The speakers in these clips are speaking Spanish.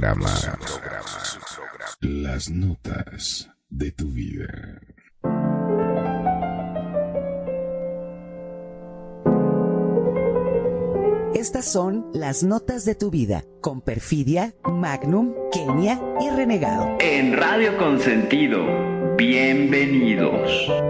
su programa Las Notas de tu Vida. Estas son las notas de tu vida con Perfidia, Magnum, Kenia y Renegado. En Radio Consentido, bienvenidos.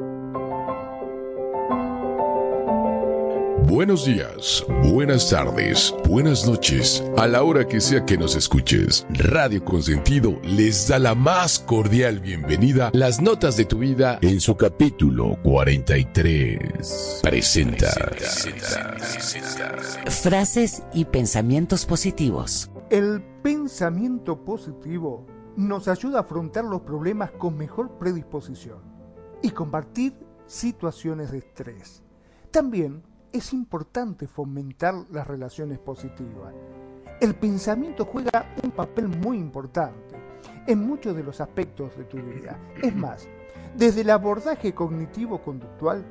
Buenos días, buenas tardes, buenas noches, a la hora que sea que nos escuches. Radio Consentido les da la más cordial bienvenida. Las notas de tu vida en su capítulo 43. Presenta. Frases y pensamientos positivos. El pensamiento positivo nos ayuda a afrontar los problemas con mejor predisposición y combatir situaciones de estrés. También es importante fomentar las relaciones positivas. El pensamiento juega un papel muy importante en muchos de los aspectos de tu vida. Es más, desde el abordaje cognitivo-conductual,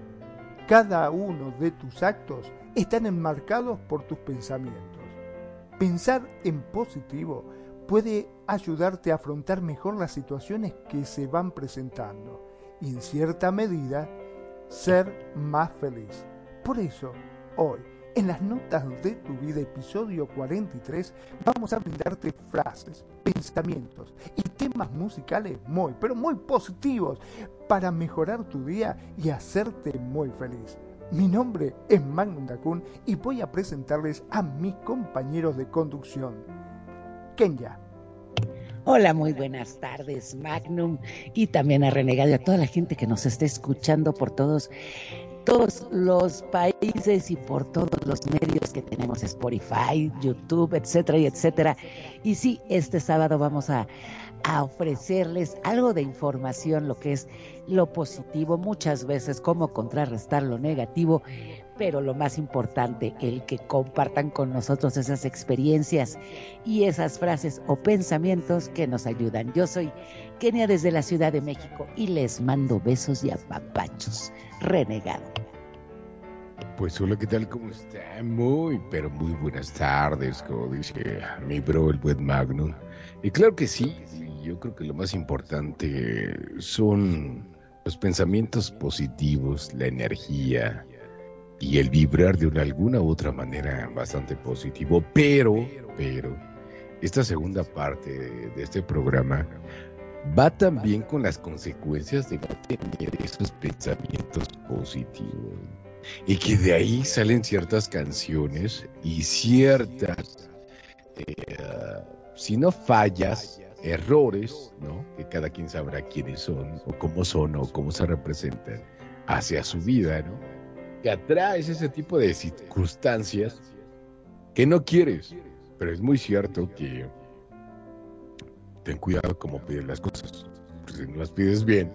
cada uno de tus actos están enmarcados por tus pensamientos. Pensar en positivo puede ayudarte a afrontar mejor las situaciones que se van presentando y en cierta medida ser más feliz. Por eso, hoy, en las notas de tu vida, episodio 43, vamos a brindarte frases, pensamientos y temas musicales muy, pero muy positivos para mejorar tu día y hacerte muy feliz. Mi nombre es Magnum Dacun y voy a presentarles a mis compañeros de conducción. Kenya, Hola, muy buenas tardes, Magnum, y también a Renegado y a toda la gente que nos está escuchando por todos, todos los países y por todos los medios que tenemos, Spotify, YouTube, etcétera, y etcétera. Y sí, este sábado vamos a, a ofrecerles algo de información, lo que es lo positivo, muchas veces cómo contrarrestar lo negativo, pero lo más importante, el que compartan con nosotros esas experiencias y esas frases o pensamientos que nos ayudan. Yo soy Kenia desde la Ciudad de México y les mando besos y apapachos. Renegado. Pues hola, ¿qué tal? ¿Cómo está? Muy, pero muy buenas tardes, como dice mi bro, el buen Magnum. Y claro que sí, yo creo que lo más importante son los pensamientos positivos, la energía y el vibrar de una alguna u otra manera bastante positivo. Pero, pero, esta segunda parte de este programa va también con las consecuencias de no tener esos pensamientos positivos. Y que de ahí salen ciertas canciones y ciertas, eh, si no fallas, errores, ¿no? Que cada quien sabrá quiénes son, o cómo son, o cómo se representan hacia su vida, ¿no? Que atraes ese tipo de circunstancias que no quieres. Pero es muy cierto que ten cuidado como pides las cosas. si no las pides bien,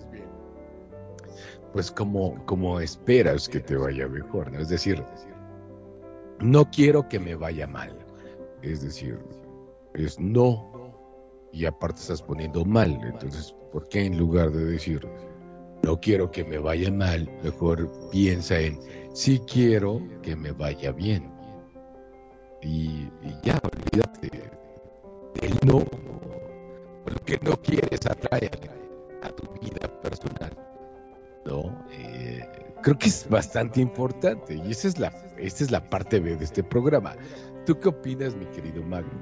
pues como, como esperas que te vaya mejor, ¿no? Es decir, no quiero que me vaya mal. Es decir, es no. Y aparte estás poniendo mal. Entonces, ¿por qué en lugar de decir, no quiero que me vaya mal, mejor piensa en, sí quiero que me vaya bien? Y, ya, olvídate del no lo que no quieres atraer a tu vida personal. ¿no? Eh, creo que es bastante importante y esa es la, es la parte B de este programa. ¿Tú qué opinas, mi querido Magno?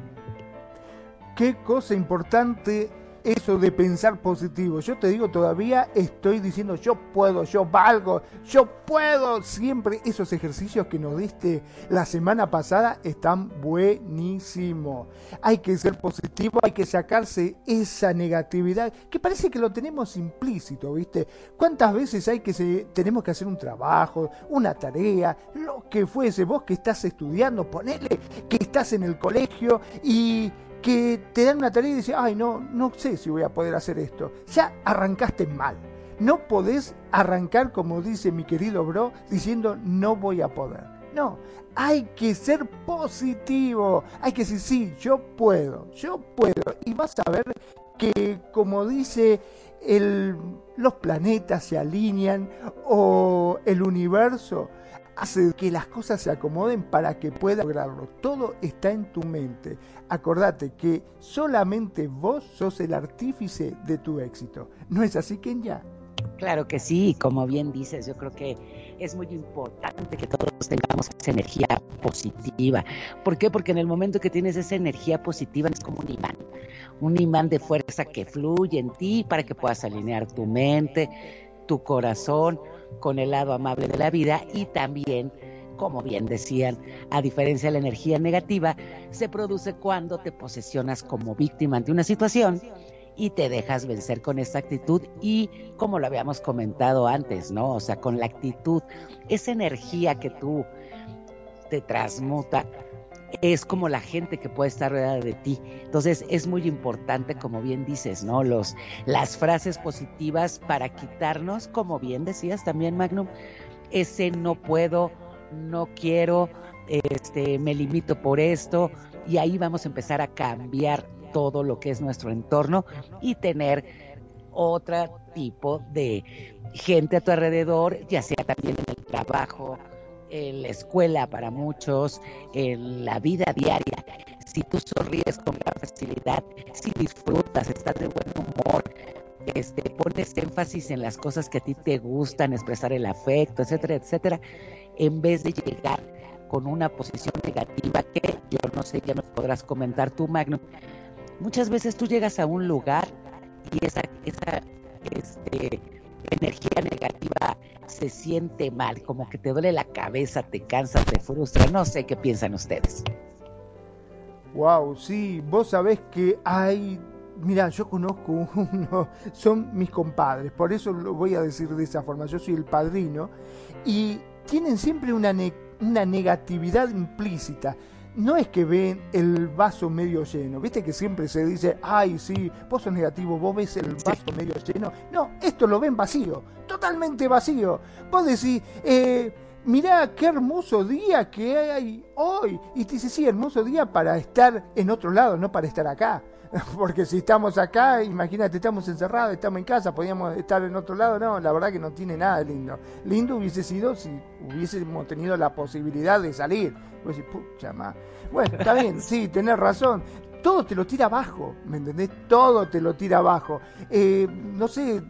Qué cosa importante eso de pensar positivo. Yo te digo, todavía estoy diciendo yo puedo, yo valgo, yo puedo. Siempre esos ejercicios que nos diste la semana pasada están buenísimos. Hay que ser positivo, hay que sacarse esa negatividad que parece que lo tenemos implícito, ¿viste? ¿Cuántas veces hay que se, tenemos que hacer un trabajo, una tarea, lo que fuese, vos que estás estudiando, ponele que estás en el colegio y que te dan una tarea y dices, ay, no, no sé si voy a poder hacer esto. Ya arrancaste mal. No podés arrancar, como dice mi querido bro, diciendo no voy a poder. No, hay que ser positivo. Hay que decir, sí, yo puedo, yo puedo. Y vas a ver que, como dice el, los planetas se alinean o el universo, hace que las cosas se acomoden para que puedas lograrlo. Todo está en tu mente. Acordate que solamente vos sos el artífice de tu éxito. ¿No es así, Kenya? Claro que sí, como bien dices, yo creo que es muy importante que todos tengamos esa energía positiva. ¿Por qué? Porque en el momento que tienes esa energía positiva es como un imán, un imán de fuerza que fluye en ti para que puedas alinear tu mente, tu corazón, con el lado amable de la vida y también, como bien decían, a diferencia de la energía negativa, se produce cuando te posesionas como víctima ante una situación y te dejas vencer con esta actitud y como lo habíamos comentado antes, ¿no? O sea, con la actitud, esa energía que tú te transmuta es como la gente que puede estar rodeada de ti. Entonces es muy importante, como bien dices, ¿no? Los, las frases positivas para quitarnos, como bien decías también, Magnum, ese no puedo, no quiero, este, me limito por esto, y ahí vamos a empezar a cambiar todo lo que es nuestro entorno y tener otro tipo de gente a tu alrededor, ya sea también en el trabajo, en la escuela para muchos, en la vida diaria. Si tú sonríes con gran facilidad, si disfrutas, estás de buen humor, este, pones énfasis en las cosas que a ti te gustan, expresar el afecto, etcétera, etcétera, en vez de llegar con una posición negativa que yo no sé, ya nos podrás comentar tú, Magno. Muchas veces tú llegas a un lugar y esa, esa este, energía negativa se siente mal, como que te duele la cabeza, te cansa, te frustra. No sé qué piensan ustedes. Wow, sí, vos sabés que hay. Mira, yo conozco uno, son mis compadres, por eso lo voy a decir de esa forma. Yo soy el padrino y tienen siempre una, una negatividad implícita no es que ven el vaso medio lleno, viste que siempre se dice, ay, sí, vos sos negativo, vos ves el vaso medio lleno. No, esto lo ven vacío, totalmente vacío. Vos decís, eh, mirá qué hermoso día que hay hoy. Y te dice, sí, hermoso día para estar en otro lado, no para estar acá. Porque si estamos acá, imagínate, estamos encerrados, estamos en casa, podíamos estar en otro lado. No, la verdad que no tiene nada de lindo. Lindo hubiese sido si hubiésemos tenido la posibilidad de salir. Vos decís, pucha más. Bueno, está bien, sí, tenés razón. Todo te lo tira abajo, ¿me entendés? Todo te lo tira abajo. Eh, no sé,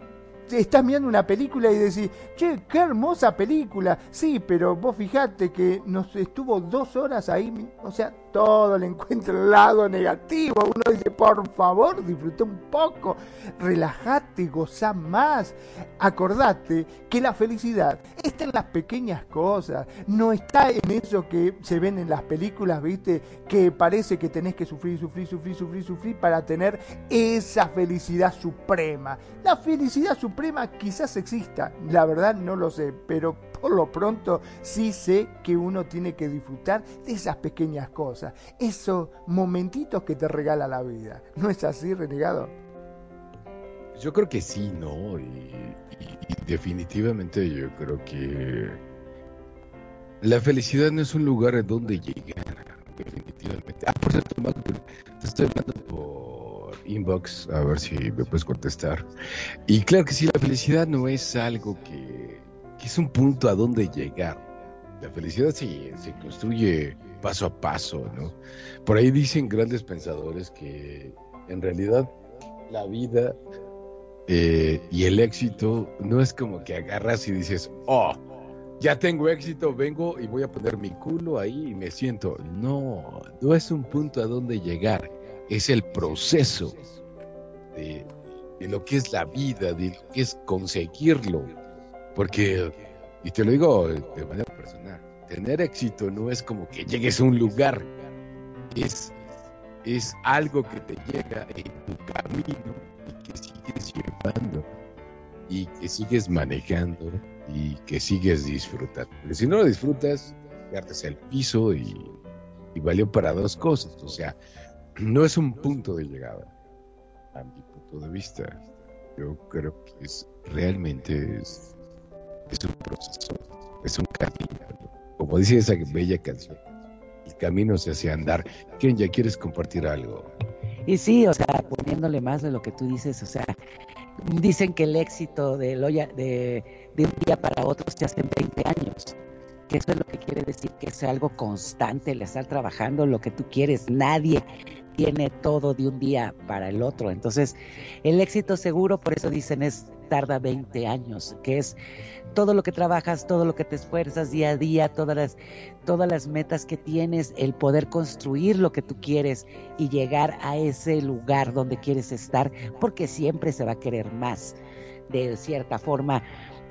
estás mirando una película y decís, che, qué hermosa película. Sí, pero vos fijate que nos estuvo dos horas ahí, o sea, todo le encuentra el lado negativo. Uno dice, por favor, disfruta un poco, relájate, goza más. Acordate que la felicidad está en las pequeñas cosas, no está en eso que se ven en las películas, ¿viste? Que parece que tenés que sufrir, sufrir, sufrir, sufrir, sufrir para tener esa felicidad suprema. La felicidad suprema quizás exista, la verdad no lo sé, pero por lo pronto sí sé que uno tiene que disfrutar de esas pequeñas cosas, esos momentitos que te regala la vida. ¿No es así, renegado? Yo creo que sí, ¿no? Y, definitivamente yo creo que la felicidad no es un lugar en donde llegar, definitivamente. Ah, por cierto, te estoy inbox, a ver si me puedes contestar. Y claro que sí, la felicidad no es algo que es un punto a donde llegar. La felicidad se, se construye paso a paso, ¿no? Por ahí dicen grandes pensadores que en realidad la vida eh, y el éxito no es como que agarras y dices, oh, ya tengo éxito, vengo y voy a poner mi culo ahí y me siento. No, no es un punto a donde llegar, es el proceso de, lo que es la vida, de lo que es conseguirlo porque, y te lo digo de manera personal, tener éxito no es como que llegues a un lugar, es, es algo que te llega en tu camino y que sigues llevando y que sigues manejando y que sigues disfrutando. Porque si no lo disfrutas, pierdes el piso y, y valió para dos cosas. O sea, no es un punto de llegada, a mi punto de vista. Yo creo que es realmente es un proceso, es un camino. Como dice esa bella canción, el camino se hace andar. ¿Quién ya quieres compartir algo? Y sí, o sea, poniéndole más de lo que tú dices, o sea, dicen que el éxito de, de, de un día para otro se hace en 20 años. Eso es lo que quiere decir que es algo constante, el estar trabajando lo que tú quieres. Nadie tiene todo de un día para el otro. Entonces, el éxito seguro, por eso dicen, es tarda 20 años, que es todo lo que trabajas, todo lo que te esfuerzas día a día, todas las, todas las metas que tienes, el poder construir lo que tú quieres y llegar a ese lugar donde quieres estar, porque siempre se va a querer más, de cierta forma,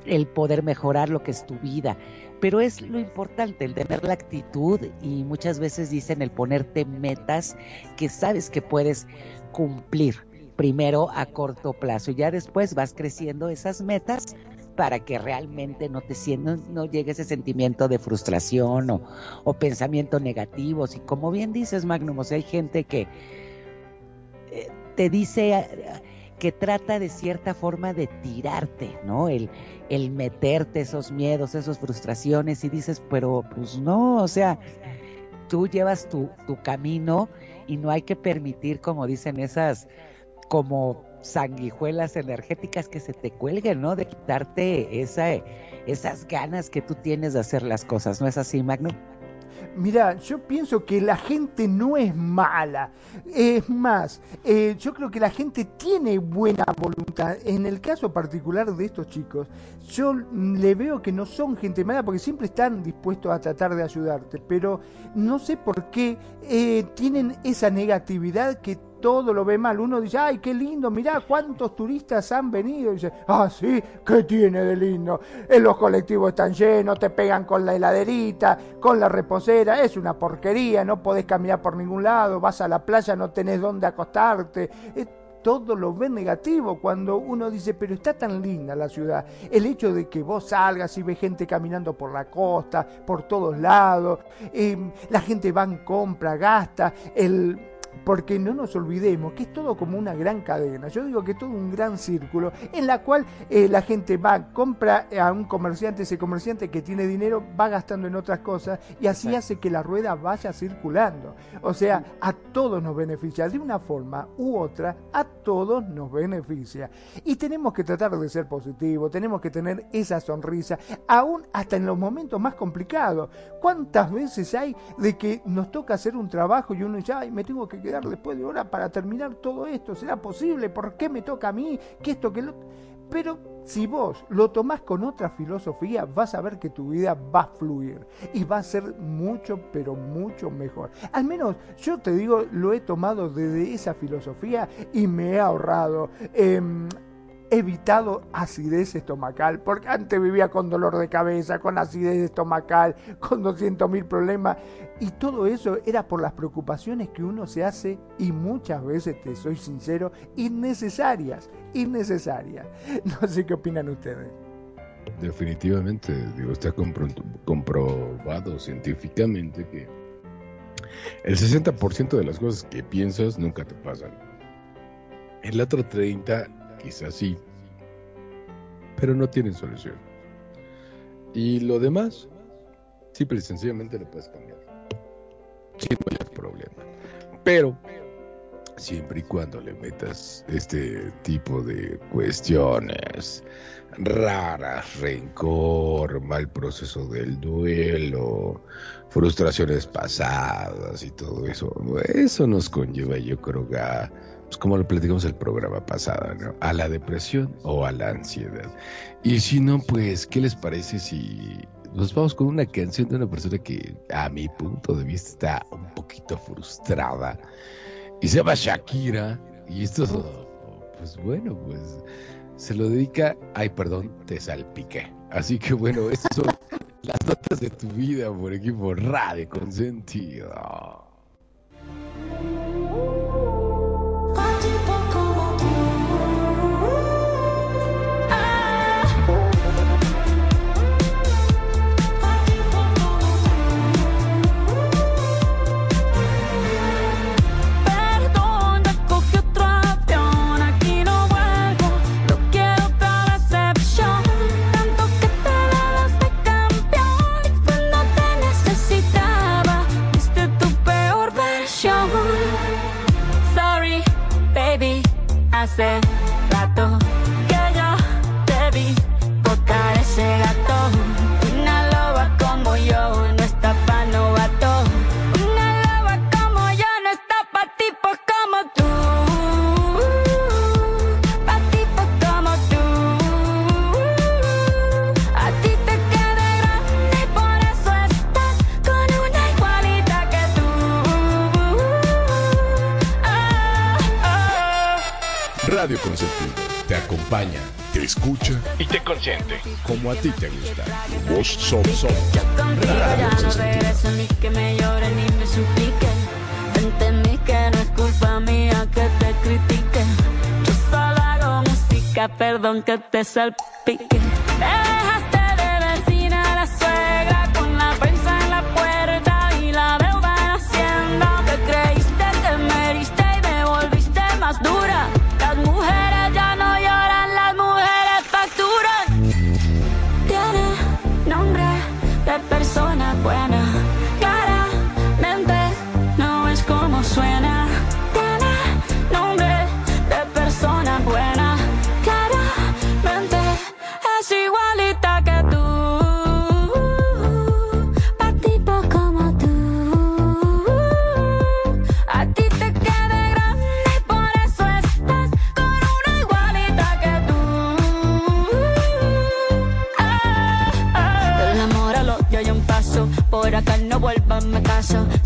el poder mejorar lo que es tu vida. Pero es lo importante, el tener la actitud y muchas veces dicen el ponerte metas que sabes que puedes cumplir primero a corto plazo y ya después vas creciendo esas metas para que realmente no te sientas, no llegue ese sentimiento de frustración o, o pensamientos negativos. Y como bien dices, Magnum, o sea, hay gente que eh, te dice que trata de cierta forma de tirarte, ¿no? El, el meterte esos miedos, esas frustraciones y dices, pero pues no, o sea, tú llevas tu, tu camino y no hay que permitir, como dicen esas, como sanguijuelas energéticas que se te cuelguen, ¿no? De quitarte esa, esas ganas que tú tienes de hacer las cosas, ¿no es así, Magno? Mira, yo pienso que la gente no es mala. Es más, eh, yo creo que la gente tiene buena voluntad. En el caso particular de estos chicos, yo le veo que no son gente mala porque siempre están dispuestos a tratar de ayudarte. Pero no sé por qué eh, tienen esa negatividad que todo lo ve mal. Uno dice, ay, qué lindo, mirá cuántos turistas han venido. Y dice, ah, sí, ¿qué tiene de lindo? En los colectivos están llenos, te pegan con la heladerita, con la reposera, es una porquería, no podés caminar por ningún lado, vas a la playa, no tenés dónde acostarte. todo lo ve negativo cuando uno dice, pero está tan linda la ciudad. El hecho de que vos salgas y ves gente caminando por la costa, por todos lados, eh, la gente va en compra, gasta, el porque no nos olvidemos que es todo como una gran cadena. Yo digo que es todo un gran círculo en la cual eh, la gente va, compra a un comerciante, ese comerciante que tiene dinero va gastando en otras cosas y así hace que la rueda vaya circulando. O sea, a todos nos beneficia, de una forma u otra, a todos nos beneficia. Y tenemos que tratar de ser positivos, tenemos que tener esa sonrisa, aún hasta en los momentos más complicados. ¿Cuántas veces hay de que nos toca hacer un trabajo y uno dice, ay, me tengo que quedar después de hora para terminar todo esto? ¿Será posible? ¿Por qué me toca a mí? ¿Qué esto, que lo...? Pero si vos lo tomás con otra filosofía, vas a ver que tu vida va a fluir y va a ser mucho, pero mucho mejor. Al menos yo te digo, lo he tomado desde esa filosofía y me he ahorrado. em, evitado acidez estomacal, porque antes vivía con dolor de cabeza, con acidez estomacal, con 200 mil problemas, y todo eso era por las preocupaciones que uno se hace, y muchas veces, te soy sincero, innecesarias, innecesarias. No sé qué opinan ustedes. Definitivamente, digo, está compro- comprobado científicamente que el 60% de las cosas que piensas nunca te pasan. El otro 30 quizás sí, pero no tienen solución. Y lo demás, simple y sencillamente lo puedes cambiar. Sin mayor problema. Pero siempre y cuando le metas este tipo de cuestiones raras, rencor, mal proceso del duelo, frustraciones pasadas y todo eso, eso nos conlleva, yo creo, a, pues como lo platicamos el programa pasado, ¿no? a la depresión o a la ansiedad. Y si no, pues, ¿qué les parece si nos vamos con una canción de una persona que, a mi punto de vista, está un poquito frustrada? Y se llama Shakira. Y esto, pues bueno, pues se lo dedica. Ay, perdón, te salpiqué. Así que bueno, estas son las notas de tu vida por equipo Radio Consentido. Hace te acompaña, te escucha Y te consiente. como a ti te gusta. Vos sos, sos. Contigo ya no regreso ni que me llore ni me suplique. Entendí que no es culpa mía que te critique. Yo solo hago música, perdón que te salpique. Me dejaste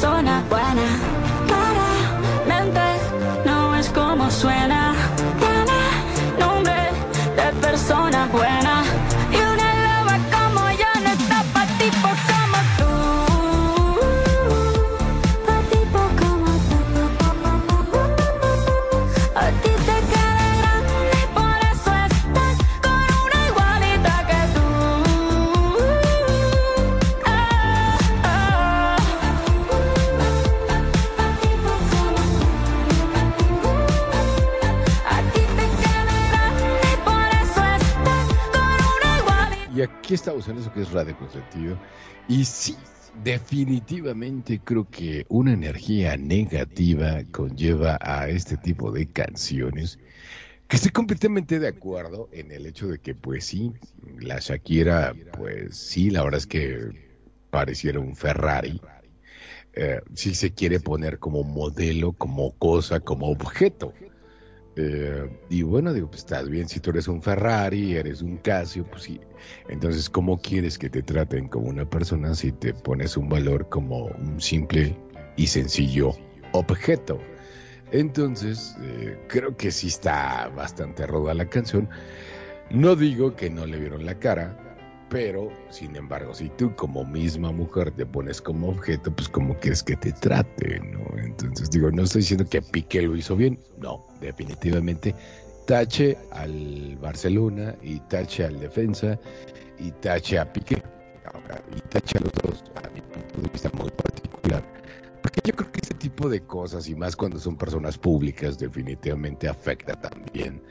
persona buena. Claramente no es como suena. Buena. estamos en eso que es Radio Consentido. Y sí, definitivamente creo que una energía negativa conlleva a este tipo de canciones. Que estoy completamente de acuerdo en el hecho de que, pues sí, la Shakira, pues sí, la verdad es que pareciera un Ferrari. Eh, si se quiere poner como modelo, como cosa, como objeto. Eh, y bueno, digo, pues estás bien, si tú eres un Ferrari, eres un Casio, pues sí. Entonces, ¿cómo quieres que te traten como una persona si te pones un valor como un simple y sencillo objeto? Entonces, eh, creo que sí está bastante roda la canción. No digo que no le vieron la cara, pero, sin embargo, si tú como misma mujer te pones como objeto, pues como quieres que te trate, ¿no? Entonces digo, no estoy diciendo que Piqué lo hizo bien, no, definitivamente tache al Barcelona y tache al defensa y tache a Piqué y tache a los dos, a mi punto de vista muy particular. Porque yo creo que ese tipo de cosas, y más cuando son personas públicas, definitivamente afecta también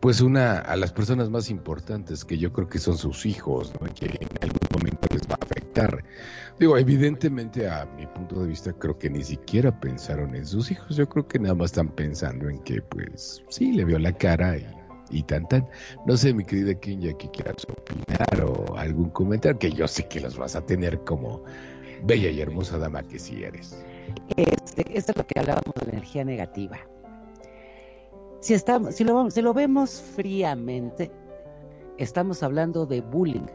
pues una a las personas más importantes que yo creo que son sus hijos, ¿no? que en algún momento les va a afectar. Digo, evidentemente a mi punto de vista creo que ni siquiera pensaron en sus hijos, yo creo que nada más están pensando en que pues sí, le vio la cara y, y tan tan. No sé, mi querida Kenya, que quieras opinar o algún comentario, que yo sé que los vas a tener como bella y hermosa dama que sí eres. Este, esto es lo que hablábamos de energía negativa si, estamos, si, lo, si lo vemos fríamente, estamos hablando de bullying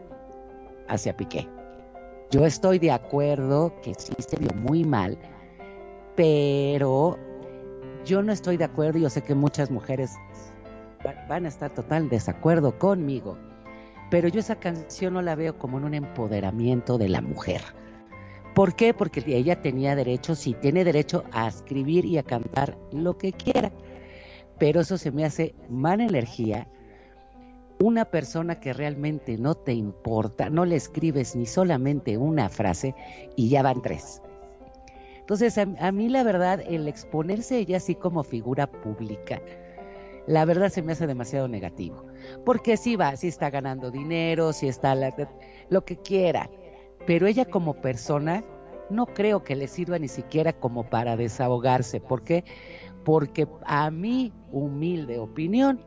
hacia Piqué. Yo estoy de acuerdo que sí se vio muy mal, pero yo no estoy de acuerdo yo sé que muchas mujeres van a estar total desacuerdo conmigo, pero yo esa canción no la veo como en un empoderamiento de la mujer. ¿Por qué? Porque ella tenía derecho, sí, tiene derecho a escribir y a cantar lo que quiera pero eso se me hace mala energía. Una persona que realmente no te importa, no le escribes ni solamente una frase y ya van tres. Entonces, a, mí la verdad, el exponerse ella así como figura pública, la verdad se me hace demasiado negativo. Porque sí va, sí está ganando dinero, sí está lo que quiera, pero ella como persona no creo que le sirva ni siquiera como para desahogarse. ¿Por qué? porque a mi humilde opinión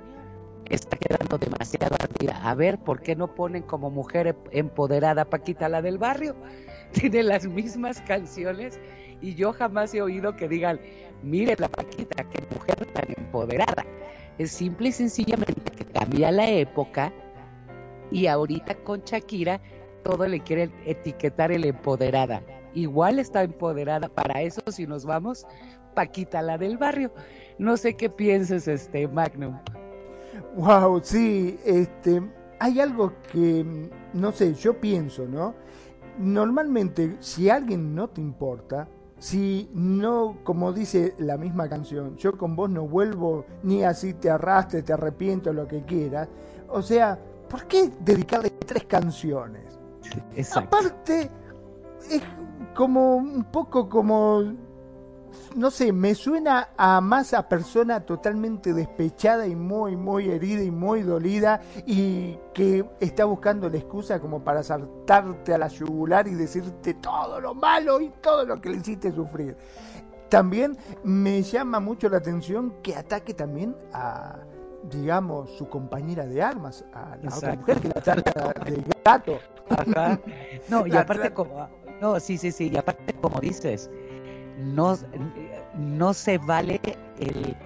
está quedando demasiado ardida. A ver, ¿por qué no ponen como mujer empoderada Paquita la del barrio? Tiene las mismas canciones y yo jamás he oído que digan, mire la Paquita, qué mujer tan empoderada. Es simple y sencillamente que cambia la época y ahorita con Shakira todo le quieren etiquetar el empoderada. Igual está empoderada para eso si nos vamos Paquita, la del barrio. No sé qué pienses, este Magnum. Wow, sí, este, hay algo que, no sé, yo pienso, ¿no? Normalmente, si alguien no te importa, si no, como dice la misma canción, yo con vos no vuelvo ni así te arrastre, te arrepiento, lo que quieras. O sea, ¿por qué dedicarle tres canciones? Exacto. Aparte, es como un poco como no sé, me suena a más a persona totalmente despechada y muy, muy herida y muy dolida y que está buscando la excusa como para saltarte a la yugular y decirte todo lo malo y todo lo que le hiciste sufrir. También me llama mucho la atención que ataque también a, digamos, su compañera de armas, a la otra mujer que la trata de gato. No, y aparte como... No, sí, sí, sí, y aparte como dices, no, no se vale el,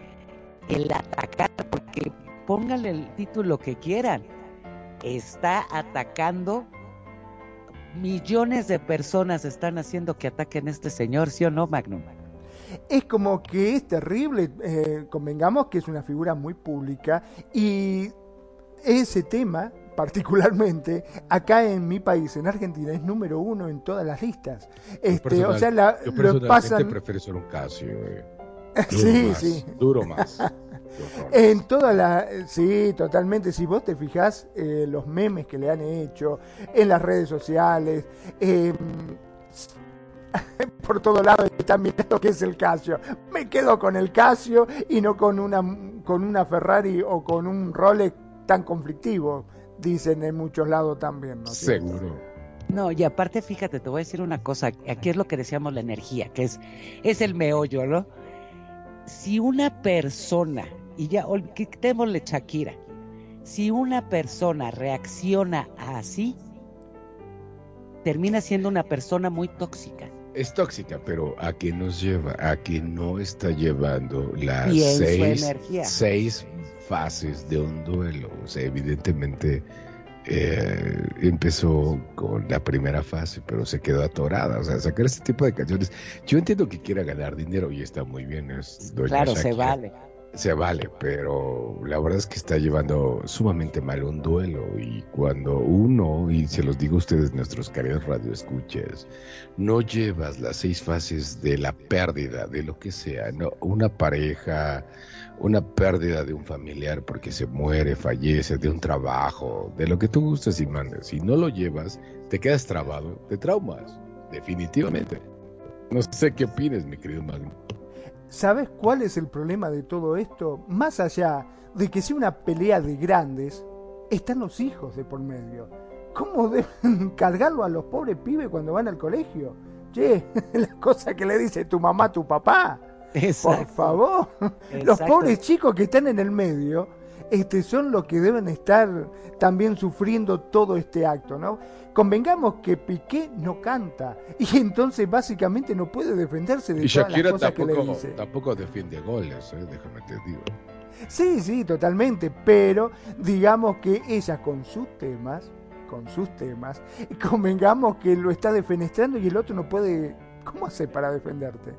el atacar, porque pónganle el título que quieran. Está atacando millones de personas están haciendo que ataquen a este señor, ¿sí o no, Magnum? Es como que es terrible, eh, convengamos que es una figura muy pública y ese tema particularmente acá en mi país, en Argentina, es número uno en todas las listas. Este, o sea, la, yo lo pasan. prefiero ser un Casio. Eh. sí, sí. Duro más. en toda la. Sí, totalmente. Si vos te fijás, eh, los memes que le han hecho en las redes sociales. Em, por todo lado están mirando que es el Casio. Me quedo con el Casio y no con una, con una Ferrari o con un Rolex tan conflictivo dicen en muchos lados también, ¿no? Seguro. No, y aparte, fíjate, te voy a decir una cosa, aquí es lo que decíamos la energía, que es, es el meollo, ¿no? Si una persona, y ya, quitémosle Shakira, si una persona reacciona así, termina siendo una persona muy tóxica. Es tóxica, pero ¿a qué nos lleva? A que no está llevando las seis, energía. seis fases de un duelo. O sea, evidentemente eh, empezó con la primera fase, pero se quedó atorada. O sea, sacar este tipo de canciones. Yo entiendo que quiera ganar dinero y está muy bien. Es doña Claro, se vale. Se vale, pero la verdad es que está llevando sumamente mal un duelo y cuando uno, y se los digo a ustedes, nuestros queridos radioescuchas, no llevas las seis fases de la pérdida, de lo que sea, no, una pareja, una pérdida de un familiar porque se muere, fallece, de un trabajo, de lo que tú gustes y mandes, si no lo llevas, te quedas trabado, te traumas, definitivamente. No sé qué opines, mi querido Magno. ¿Sabes cuál es el problema de todo esto? Más allá de que sea una pelea de grandes, están los hijos de por medio. ¿Cómo deben cargarlo a los pobres pibes cuando van al colegio? Che, la cosa que le dice tu mamá a tu papá. Por Exacto. favor. Los pobres chicos que están en el medio este, son los que deben estar también sufriendo todo este acto, ¿no? Convengamos que Piqué no canta y entonces básicamente no puede defenderse de Y todas las cosas que le tampoco, dice. tampoco defiende goles, eh, déjame te digo. Sí, sí, totalmente, pero digamos que ella con sus temas, con sus temas, convengamos que lo está defenestrando y el otro no puede... ¿Cómo hace para defenderte?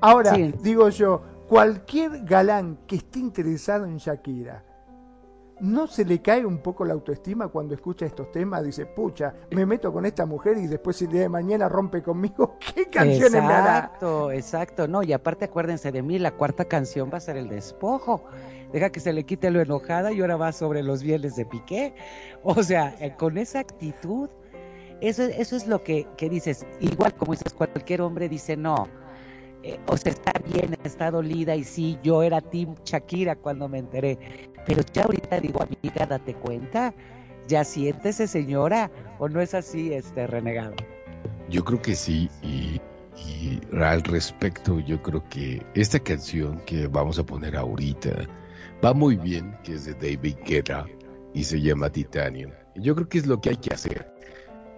Ahora, Sí. digo yo, cualquier galán que esté interesado en Shakira, ¿no se le cae un poco la autoestima cuando escucha estos temas? Dice, pucha, me meto con esta mujer y después si el día de mañana rompe conmigo, ¿qué canciones me hará? Exacto, exacto. No, y aparte acuérdense de mí, la cuarta canción va a ser el despojo. Deja que se le quite lo enojada y ahora va sobre los bienes de Piqué. O sea, eh, con esa actitud, eso, eso es lo que, que dices. Igual como dices, cualquier hombre dice no. Eh, o sea, está bien, está dolida y sí, yo era Team Shakira cuando me enteré. Pero ya ahorita digo, amiga, date cuenta, ya siéntese señora, o no es así, este renegado. Yo creo que sí, y, al respecto, yo creo que esta canción que vamos a poner ahorita va muy bien, que es de David Guetta y se llama Titanium. Yo creo que es lo que hay que hacer.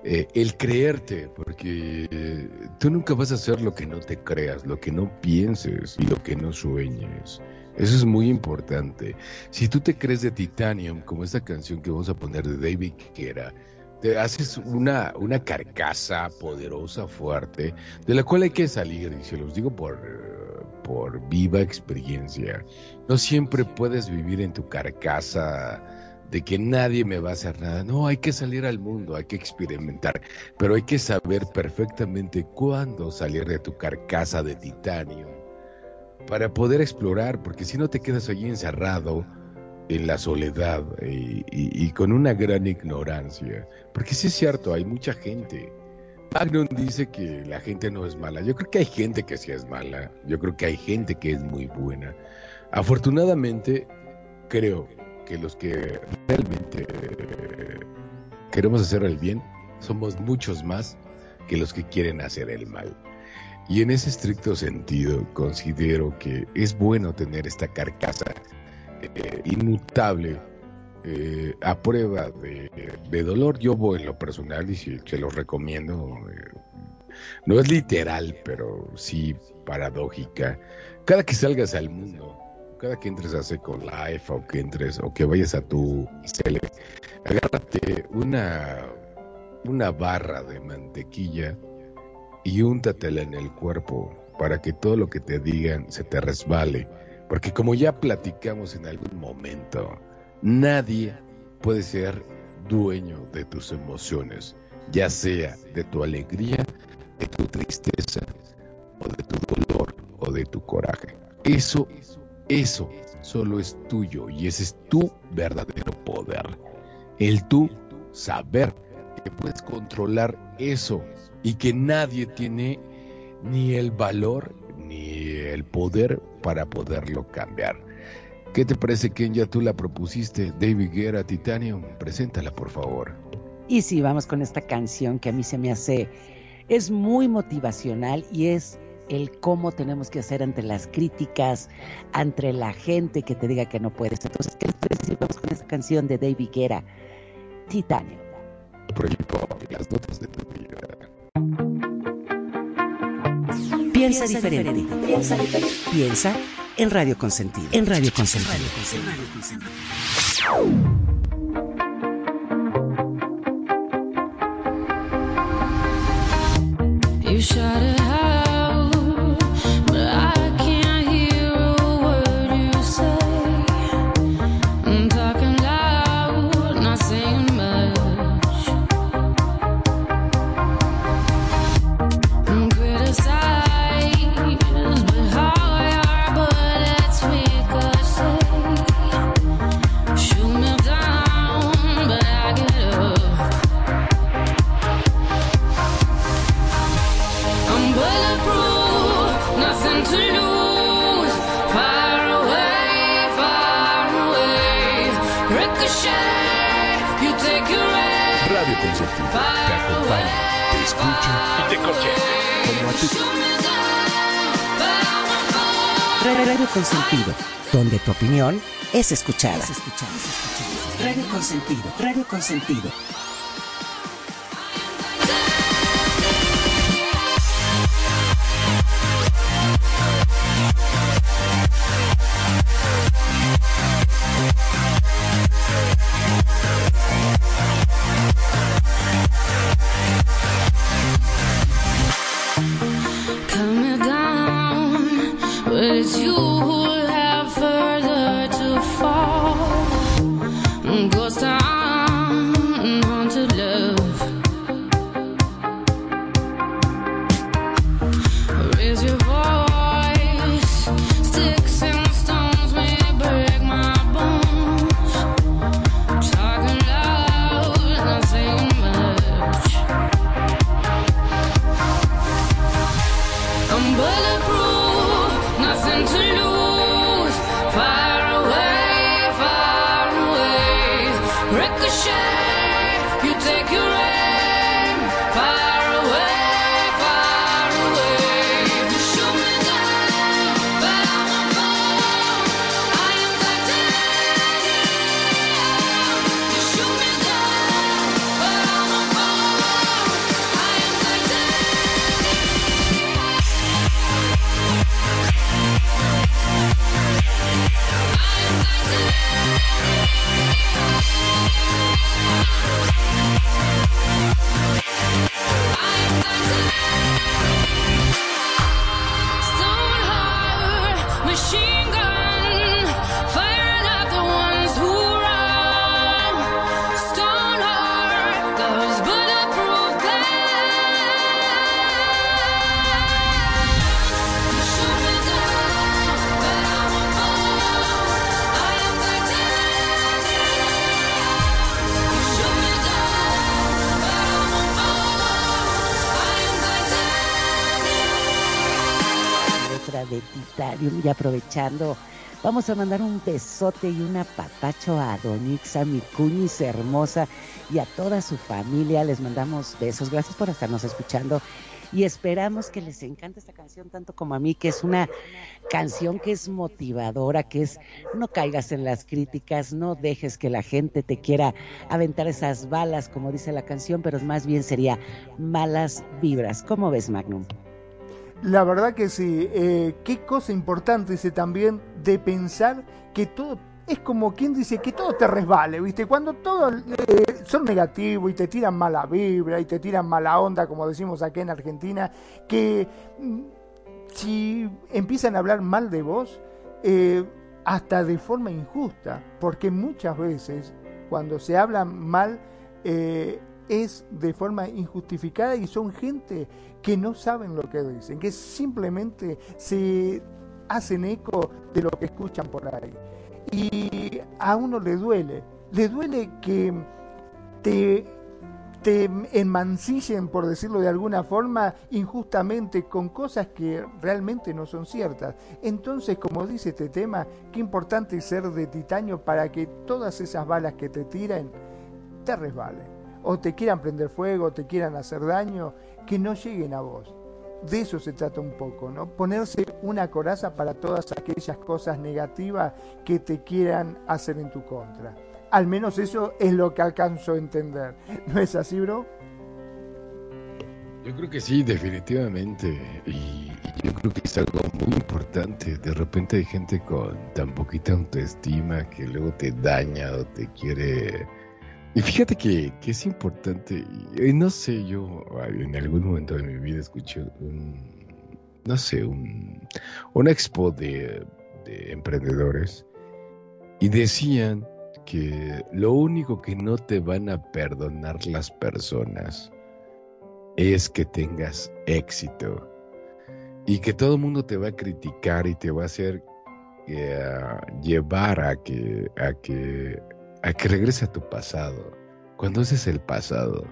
Eh, el creerte, porque tú nunca vas a hacer lo que no te creas, lo que no pienses y lo que no sueñes. Eso es muy importante. Si tú te crees de Titanium, como esta canción que vamos a poner de David Guetta, te haces una, una carcasa poderosa, fuerte, de la cual hay que salir, y se los digo por, por viva experiencia. No siempre puedes vivir en tu carcasa de que nadie me va a hacer nada. No, hay que salir al mundo, hay que experimentar, pero hay que saber perfectamente cuándo salir de tu carcasa de titanio para poder explorar, porque si no te quedas allí encerrado en la soledad y, con una gran ignorancia. Porque sí es cierto, hay mucha gente. Magnum dice que la gente no es mala. Yo creo que hay gente que sí es mala. Yo creo que hay gente que es muy buena. Afortunadamente, creo que los que realmente queremos hacer el bien somos muchos más que los que quieren hacer el mal. Y en ese estricto sentido, considero que es bueno tener esta carcasa eh, inmutable eh, a prueba de, de dolor. Yo voy en lo personal y si, se los recomiendo. eh, no es literal, pero sí paradójica. Cada que salgas al mundo, cada que entres a Second Life o que entres o que vayas a tu cele, agárrate una, una barra de mantequilla y úntatela en el cuerpo para que todo lo que te digan se te resbale. Porque como ya platicamos en algún momento, nadie puede ser dueño de tus emociones, ya sea de tu alegría, de tu tristeza, o de tu dolor, o de tu coraje. Eso, eso solo es tuyo y ese es tu verdadero poder. El tú saber que puedes controlar eso y que nadie tiene ni el valor ni el poder para poderlo cambiar. ¿Qué te parece, Ken? Ya tú la propusiste. David Guerra, Titanium. Preséntala, por favor. Y sí, vamos con esta canción que a mí se me hace, es muy motivacional y es el cómo tenemos que hacer ante las críticas, ante la gente que te diga que no puedes. Entonces, ¿qué les parece si vamos con esta canción de David Guerra, Titanium? Proyecto las notas de tu vida. Piensa diferente. Piensa diferente. Piensa en Radio Consentido. En Radio Consentido. You escuchada. Radio Consentido, Radio Consentido. Y aprovechando, vamos a mandar un besote y un apapacho a Donixa, mi cuñis hermosa y a toda su familia. Les mandamos besos. Gracias por estarnos escuchando y esperamos que les encante esta canción tanto como a mí, que es una canción que es motivadora, que es no caigas en las críticas, no dejes que la gente te quiera aventar esas balas, como dice la canción, pero más bien sería malas vibras. ¿Cómo ves, Magnum? La verdad que sí. Eh, qué cosa importante dice también de pensar que todo es como quien dice que todo te resbale, ¿viste? Cuando todos eh, son negativos y te tiran mala vibra y te tiran mala onda, como decimos aquí en Argentina, que mm, si empiezan a hablar mal de vos, eh, hasta de forma injusta, porque muchas veces cuando se habla mal es de forma injustificada y son gente que no saben lo que dicen, que simplemente se hacen eco de lo que escuchan por ahí. Y a uno le duele, le duele que te te enmancillen, por decirlo de alguna forma, injustamente con cosas que realmente no son ciertas. Entonces, como dice este tema, qué importante es ser de titanio para que todas esas balas que te tiren te resbalen. O te quieran prender fuego, o te quieran hacer daño, que no lleguen a vos. De eso se trata un poco, ¿no? Ponerse una coraza para todas aquellas cosas negativas que te quieran hacer en tu contra. Al menos eso es lo que alcanzo a entender. ¿No es así, bro? Yo creo que sí, definitivamente. Y yo creo que es algo muy importante. De repente hay gente con tan poquita autoestima que luego te daña o te quiere... Y fíjate que, que es importante, y no sé, yo en algún momento de mi vida escuché un, no sé, un, una expo de, de emprendedores y decían que lo único que no te van a perdonar las personas es que tengas éxito y que todo el mundo te va a criticar y te va a hacer eh, llevar a que a que a que regrese a tu pasado cuando ese es el pasado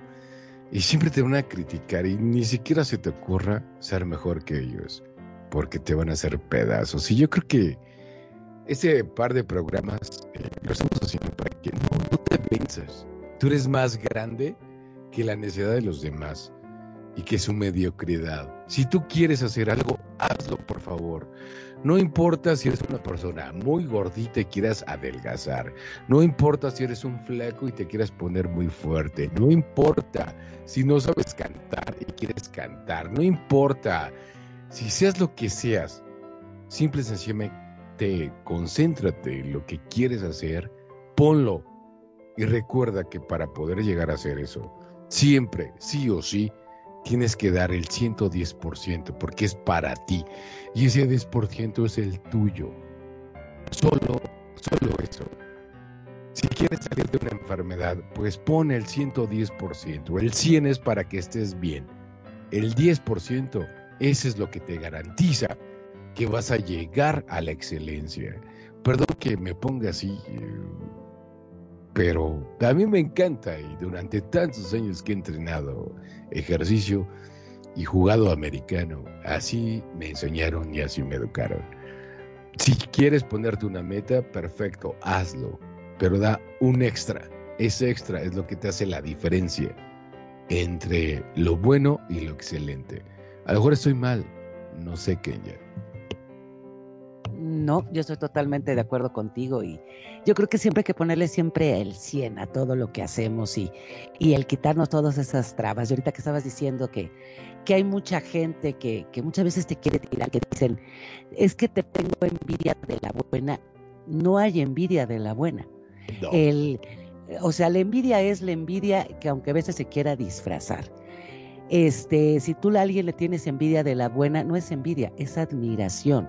y siempre te van a criticar y ni siquiera se te ocurra ser mejor que ellos porque te van a hacer pedazos y yo creo que ese par de programas eh, lo estamos haciendo para que no, te venzas. Tú eres más grande que la necesidad de los demás y que su mediocridad. Si tú quieres hacer algo, hazlo, por favor. No importa si eres una persona muy gordita y quieras adelgazar. No importa si eres un flaco y te quieras poner muy fuerte. No importa si no sabes cantar y quieres cantar. No importa si seas lo que seas. Simple y concéntrate en lo que quieres hacer, ponlo y recuerda que para poder llegar a hacer eso, siempre, sí o sí, tienes que dar el 110% porque es para ti y ese 10% es el tuyo. Solo, solo eso. Si quieres salir de una enfermedad, pues pon el 110%. El 100 es para que estés bien. El 10%, ese es lo que te garantiza que vas a llegar a la excelencia. Perdón que me ponga así, eh, pero a mí me encanta y durante tantos años que he entrenado ejercicio y jugado americano, así me enseñaron y así me educaron. Si quieres ponerte una meta, perfecto, hazlo, pero da un extra. Ese extra es lo que te hace la diferencia entre lo bueno y lo excelente. A lo mejor estoy mal, no sé, Kenya. No, yo estoy totalmente de acuerdo contigo y yo creo que siempre hay que ponerle siempre el 100 a todo lo que hacemos y, y el quitarnos todas esas trabas. Y ahorita que estabas diciendo que, que hay mucha gente que, que muchas veces te quiere tirar, que dicen, es que te tengo envidia de la buena. No hay envidia de la buena. El, o sea, la envidia es la envidia que aunque a veces se quiera disfrazar. Este, si tú a alguien le tienes envidia de la buena, no es envidia, es admiración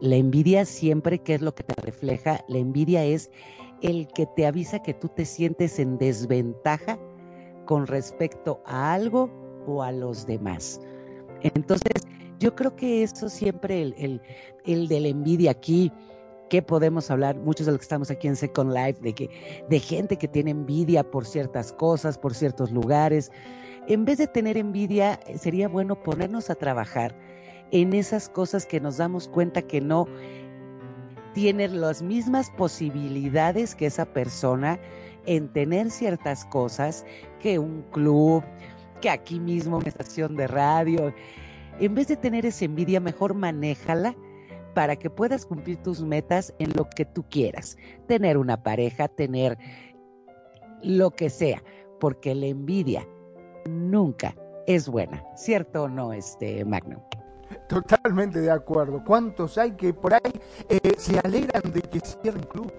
la envidia siempre, ¿qué es lo que te refleja? La envidia es el que te avisa que tú te sientes en desventaja con respecto a algo o a los demás. Entonces, yo creo que eso siempre, el, el, de la envidia aquí, que podemos hablar, muchos de los que estamos aquí en Second Life, de, que, de gente que tiene envidia por ciertas cosas, por ciertos lugares. En vez de tener envidia, sería bueno ponernos a trabajar en esas cosas que nos damos cuenta que no tienen las mismas posibilidades que esa persona en tener ciertas cosas que un club, que aquí mismo una estación de radio. En vez de tener esa envidia, mejor manéjala para que puedas cumplir tus metas en lo que tú quieras. Tener una pareja, tener lo que sea, porque la envidia nunca es buena, ¿cierto o no, este Magnum? Totalmente de acuerdo. ¿Cuántos hay que por ahí eh, se alegran de que cierren club?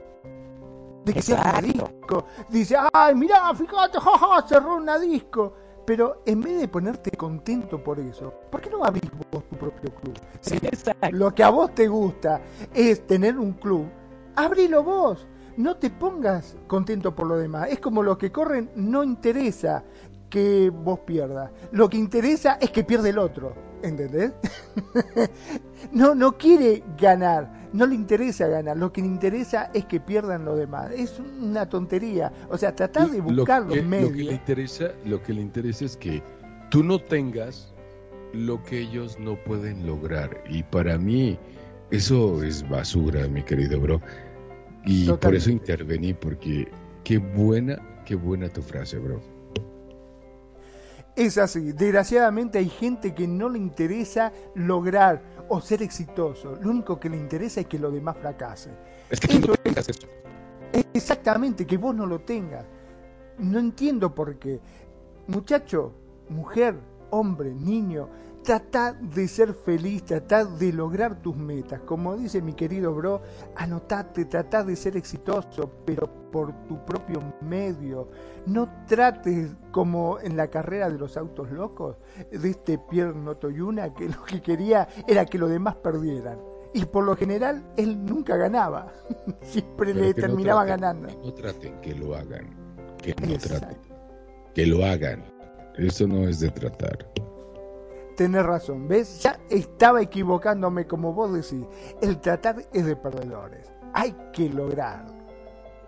De que cierren disco. Dice, ay, mirá, fíjate, jaja, cerró una disco. Pero en vez de ponerte contento por eso, ¿por qué no abrís vos tu propio club? Si lo que a vos te gusta es tener un club, abrilo vos. No te pongas contento por lo demás. Es como los que corren, no interesa que vos pierdas. Lo que interesa es que pierde el otro. ¿Entendés? no, no quiere ganar. No le interesa ganar, lo que le interesa es que pierdan los demás. Es una tontería. O sea, tratar de buscar lo los medios. Lo que, le interesa, lo que le interesa es que tú no tengas lo que ellos no pueden lograr. Y para mí eso es basura, mi querido bro. Y por eso intervení, porque qué buena, qué buena tu frase, bro. Es así, desgraciadamente hay gente que no le interesa lograr o ser exitoso. Lo único que le interesa es que los demás fracasen. Es que tú no tengas eso. Exactamente, que vos no lo tengas. No entiendo por qué. Muchacho, mujer, hombre, niño, trata de ser feliz, trata de lograr tus metas. Como dice mi querido bro, anotate, trata de ser exitoso, pero por tu propio medio. No trates como en la carrera de los autos locos de este Pierre Notoyuna que lo que quería era que los demás perdieran. Y por lo general él nunca ganaba. Siempre Pero le no terminaba traten, ganando. que no traten, que lo hagan. Que no Exacto. traten. Que lo hagan. Eso no es de tratar. Tenés razón, ¿ves? Ya estaba equivocándome como vos decís. El tratar es de perdedores. Hay que lograr.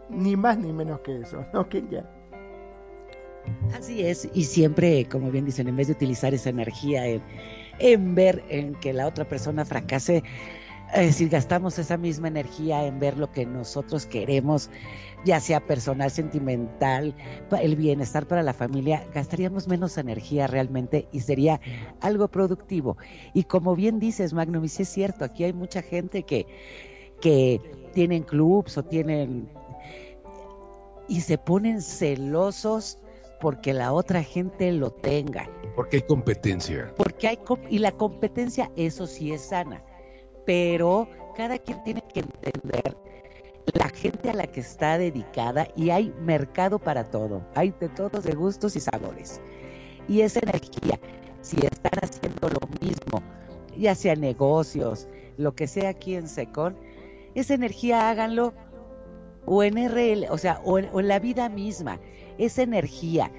Ni más ni menos que eso, ¿no, Kenia? Así es, y siempre, como bien dicen, en vez de utilizar esa energía en, en ver en que la otra persona fracase, es decir, gastamos esa misma energía en ver lo que nosotros queremos, ya sea personal, sentimental, el bienestar para la familia, gastaríamos menos energía realmente y sería algo productivo. Y como bien dices, Magnum, y sí es cierto, aquí hay mucha gente que, que tienen clubs o tienen y se ponen celosos porque la otra gente lo tenga. Porque hay competencia. Porque hay y la competencia, eso sí es sana. Pero cada quien tiene que entender la gente a la que está dedicada y hay mercado para todo. Hay de todos de gustos y sabores. Y esa energía, si están haciendo lo mismo, ya sea negocios, lo que sea aquí en Secon, esa energía háganlo o en RL, o sea, o en, o en la vida misma. Esa energía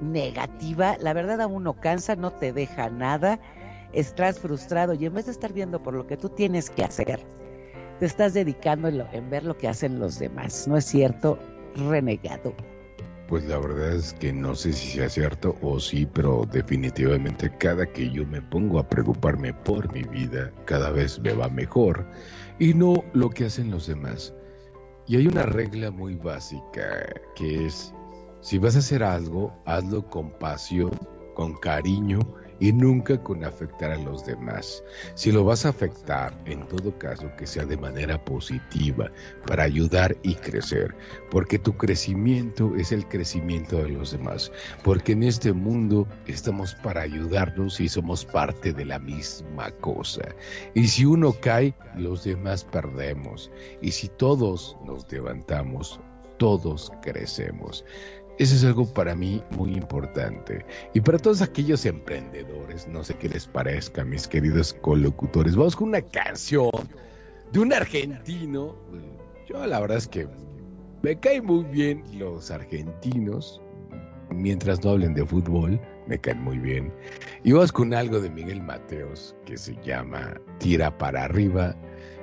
negativa, la verdad a uno cansa, no te deja nada, estás frustrado y en vez de estar viendo por lo que tú tienes que hacer, te estás dedicando en, ver lo que hacen los demás. ¿No es cierto, renegado? Pues la verdad es que no sé si sea cierto o sí, pero definitivamente cada que yo me pongo a preocuparme por mi vida, cada vez me va mejor y no lo que hacen los demás. Y hay una regla muy básica que es, si vas a hacer algo, hazlo con pasión, con cariño y nunca con afectar a los demás. Si lo vas a afectar, en todo caso, que sea de manera positiva, para ayudar y crecer, porque tu crecimiento es el crecimiento de los demás, porque en este mundo estamos para ayudarnos y somos parte de la misma cosa. Y si uno cae, los demás perdemos. Y si todos nos levantamos, todos crecemos. Eso es algo para mí muy importante. Y para todos aquellos emprendedores, no sé qué les parezca, mis queridos colocutores, vamos con una canción de un argentino. Yo la verdad es que me caen muy bien los argentinos, mientras no hablen de fútbol, me caen muy bien. Y vamos con algo de Miguel Mateos que se llama Tira para arriba.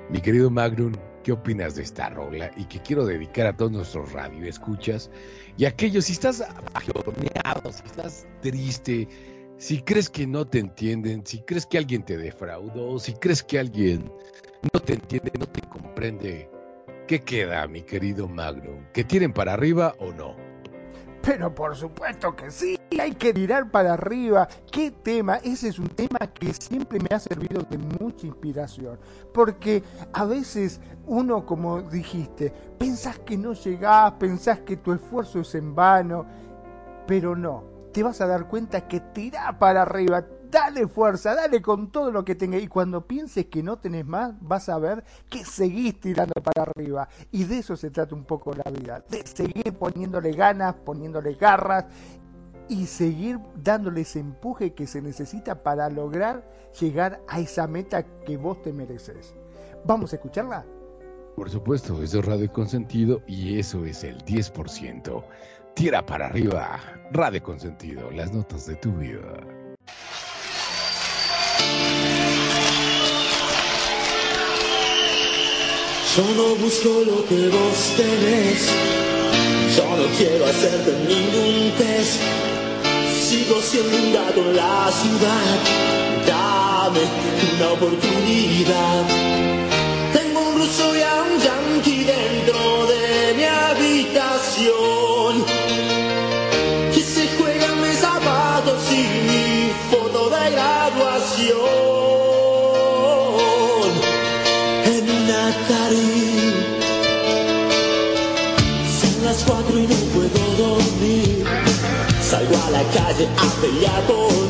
Mi querido Magnum, ¿qué opinas de esta rola? Y que quiero dedicar a todos nuestros radioescuchas y aquellos, si estás bajoneado, si estás triste, si crees que no te entienden, si crees que alguien te defraudó, si crees que alguien no te entiende, no te comprende, ¿qué queda, mi querido Magnum? ¿Que tiren para arriba o no? Pero por supuesto que sí, hay que tirar para arriba. ¿Qué tema? Ese es un tema que siempre me ha servido de mucha inspiración. Porque a veces uno, como dijiste, pensás que no llegás, pensás que tu esfuerzo es en vano, pero no. Te vas a dar cuenta que tirá para arriba, dale fuerza, dale con todo lo que tengas. Y cuando pienses que no tenés más, vas a ver que seguís tirando para arriba. Y de eso se trata un poco la vida, de seguir poniéndole ganas, poniéndole garras y seguir dándole ese empuje que se necesita para lograr llegar a esa meta que vos te mereces. ¿Vamos a escucharla? Por supuesto, eso es Radio Consentido y eso es el 10%. Tira para arriba, Radio Consentido, las notas de tu vida. Yo no busco lo que vos tenés, yo no quiero hacerte ningún test. Sigo siendo un gato en la ciudad, dame una oportunidad. Tengo un ruso y un yankee dentro de mi habitación. de hace ya por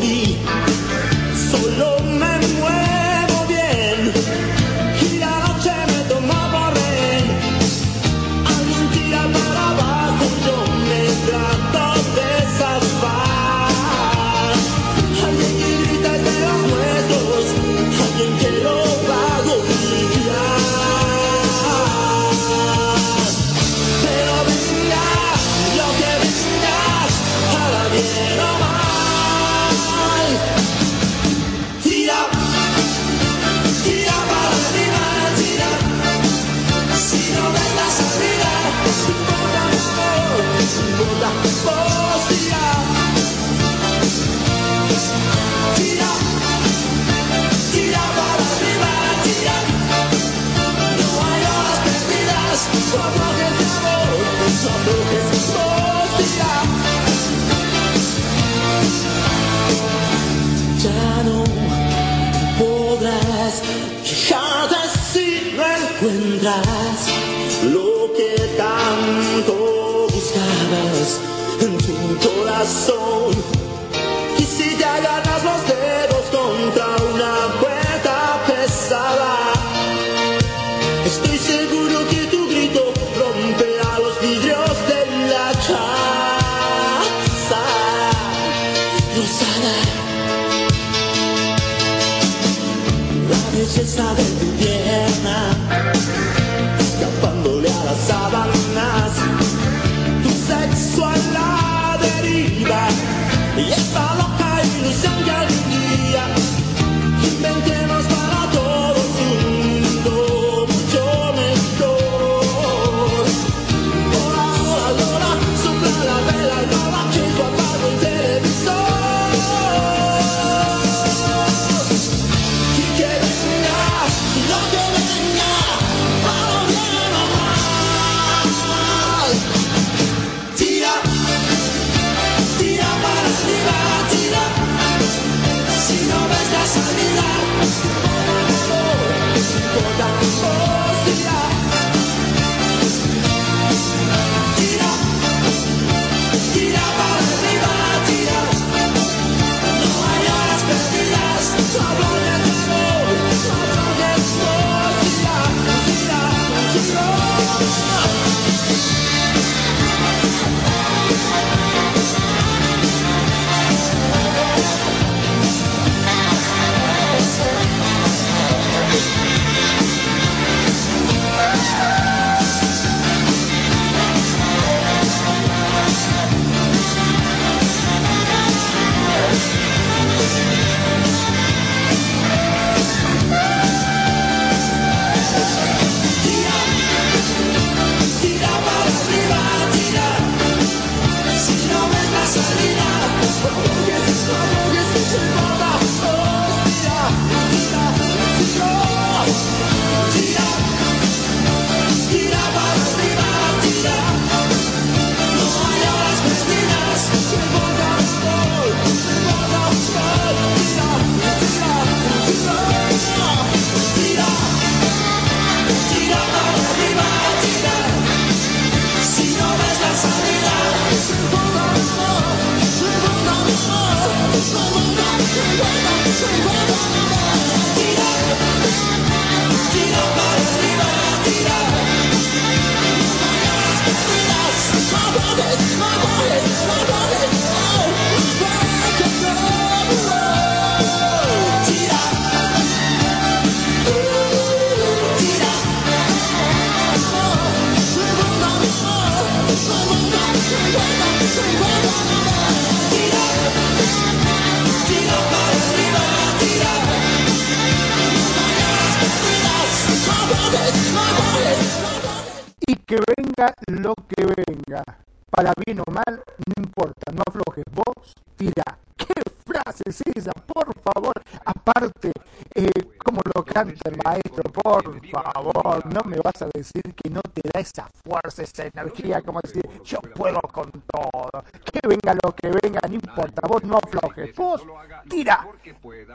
venga lo que venga. Para bien o mal, no importa, no aflojes. Vos tira. ¿Qué frase es esa? Por favor. Aparte, eh, como lo canta el maestro, por favor, no me vas a decir que no te da esa fuerza, esa energía, como decir, yo puedo con todo. Que venga lo que venga, no importa, vos no aflojes. Vos tira.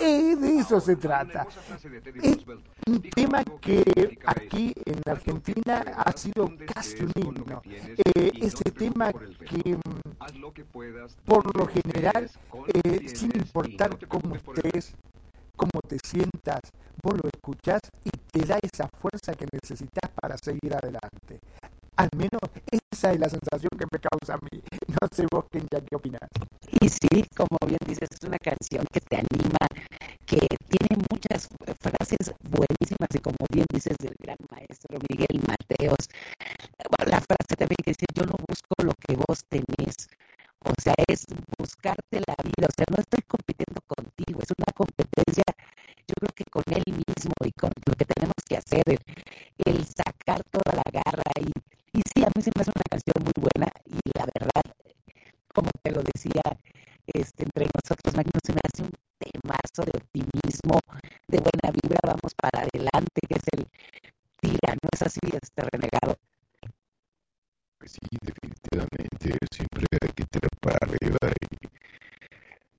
Eh, de eso se trata. Un tema que aquí en Argentina ha sido casi un himno. Eh, ese tema que por lo general, eh, sin importar cómo estés, cómo te sientas, vos lo escuchás y te da esa fuerza que necesitas para seguir adelante. Al menos esa es la sensación que me causa a mí. No sé vos, Kenya, qué opinás. Y sí, como bien dices, es una canción que te anima, que tiene muchas frases buenísimas y como bien dices del gran maestro Miguel Mateos, la frase también que dice, yo no busco lo que vos tenés, o sea, es buscarte la vida, o sea, no estoy compitiendo contigo, es una competencia, yo creo que con él mismo y con lo que tenemos que hacer, el, el sacar toda la garra y, y sí, a mí se me hace una canción muy buena y la verdad, como te lo decía, este, entre nosotros, Magno, se me hace un temazo de optimismo, de buena vibra, vamos para adelante, que es el tira, ¿no es así, este renegado? Pues sí, definitivamente, siempre hay que tirar para arriba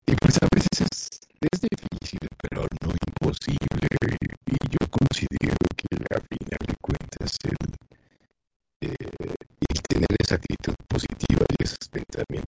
y, pues a veces es, difícil, pero no imposible. Y, yo considero que a final de cuentas el, eh, el tener esa actitud positiva y esos pensamientos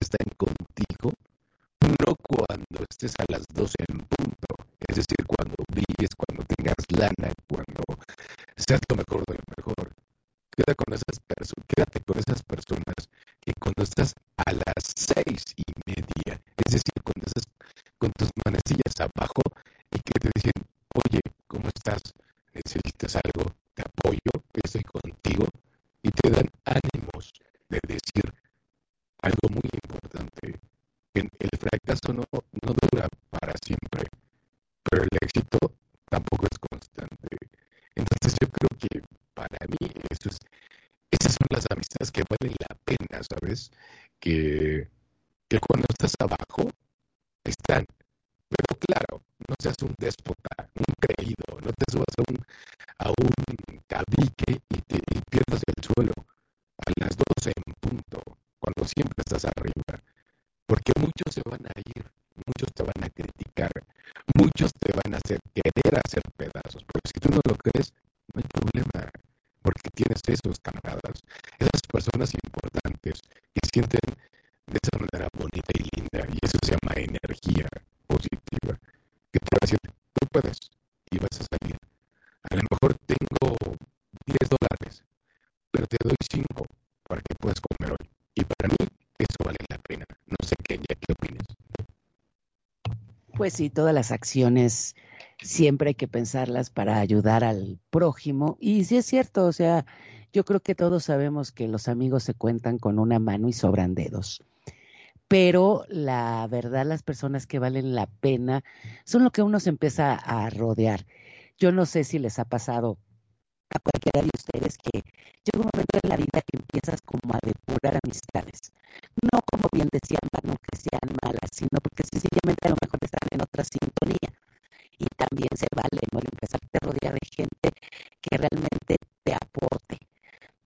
están contigo, no cuando estés a las 12 en punto, es decir, sí, todas las acciones siempre hay que pensarlas para ayudar al prójimo. Y sí es cierto, o sea, yo creo que todos sabemos que los amigos se cuentan con una mano y sobran dedos. Pero la verdad, las personas que valen la pena son lo que uno se empieza a rodear. Yo no sé si les ha pasado a cualquiera de ustedes que llega un momento en la vida que empiezas como a depurar amistades. No como bien decía Magno que sean malas, sino porque sencillamente a lo mejor están en otra sintonía. Y también se vale, ¿no? Empezarte a rodear de gente que realmente te aporte,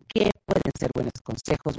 que pueden ser buenos consejos,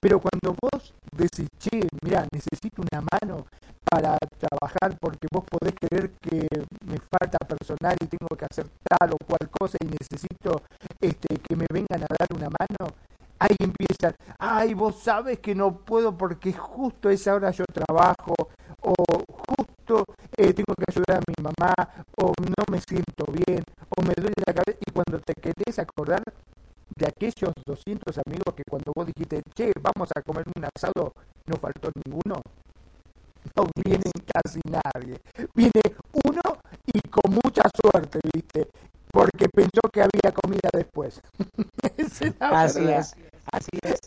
Pero cuando vos decís, che, mira, necesito una mano para trabajar porque vos podés creer que me falta personal y tengo que hacer tal o cual cosa y necesito este, que me vengan a dar una mano, ahí empiezan, ay, vos sabes que no puedo porque justo a esa hora yo trabajo, o justo eh, tengo que ayudar a mi mamá, o no me siento bien, o me duele la cabeza, y cuando te querés acordar de aquellos 200 amigos que cuando vos dijiste, che, vamos a comer un asado, no faltó ninguno, no viene casi nadie. Viene uno y con mucha suerte, ¿viste? Porque pensó que había comida después. es así es, así es.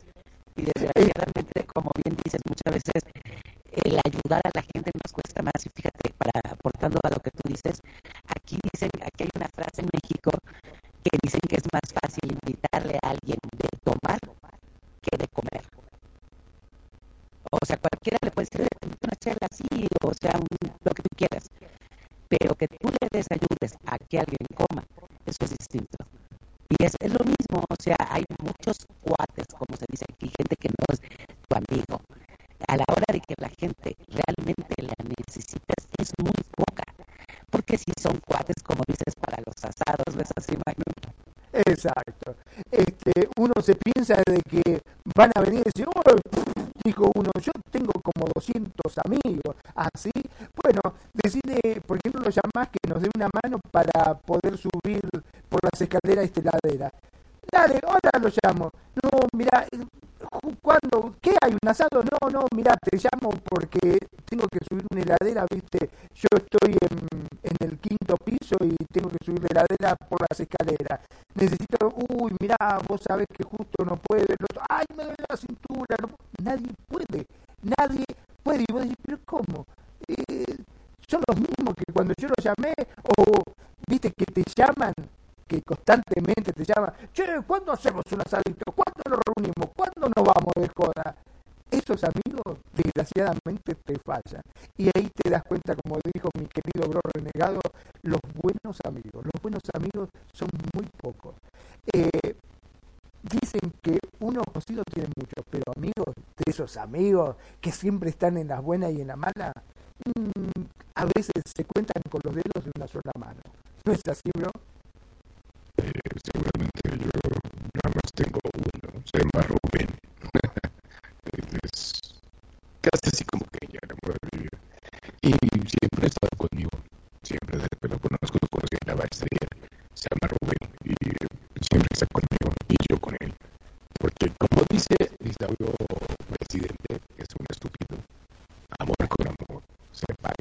Y desgraciadamente, como bien dices, muchas veces el ayudar a la gente nos cuesta más. Y fíjate, para aportando a lo que tú dices, aquí dicen, aquí hay una frase en México que dicen que es más fácil invitarle a alguien de tomar que de comer. O sea, cualquiera le puede decir, una charla así, o sea, lo que tú quieras. Pero que tú le desayudes a que alguien coma, eso es distinto. Y es, es, lo mismo, o sea, hay muchos cuates, como se dice aquí, gente que no es tu amigo. A la hora de que la gente realmente la necesitas, es muy poca. Porque si son cuates, como dices, para los asados, ¿ves así, Magno? Exacto. Este, uno se piensa de que van a venir y decir, oh, dijo uno, yo tengo como 200 así. Bueno, decide, ¿por no lo llamás que nos dé una mano para poder subir por las escaleras esta heladera? Dale, ahora lo llamo. No, mira, ¿cuándo? ¿Qué hay? ¿Un asado? No, no, mira, te llamo porque tengo que subir una heladera, viste. Yo estoy en, el quinto piso y tengo que subir la heladera por las escaleras. Necesito, uy, mira, vos sabés que justo no puede. Ay, me duele la cintura. No, nadie puede, nadie puede. Y vos decís, pero ¿cómo? Son los mismos que cuando yo los llamé, o viste que te llaman que constantemente te llaman, che, ¿cuándo hacemos un asadito? ¿Cuándo nos reunimos? ¿Cuándo nos vamos de joda? Esos amigos, desgraciadamente, te fallan. Y ahí te das cuenta, como dijo mi querido bro renegado, los buenos amigos. Los buenos amigos son muy pocos. Eh, dicen que uno conocido tiene muchos, pero amigos, de esos amigos que siempre están en las buenas y en la mala, mmm, a veces se cuentan con los dedos de una sola mano. ¿No es así? Eh, seguramente yo nada más tengo uno, se llama Rubén. es casi así como que ya Y siempre ha estado conmigo, siempre desde que lo conozco, lo conocí en la maestría, se llama Rubén y siempre está conmigo y yo con él. Porque como dice el sabio presidente, es un estúpido, amor se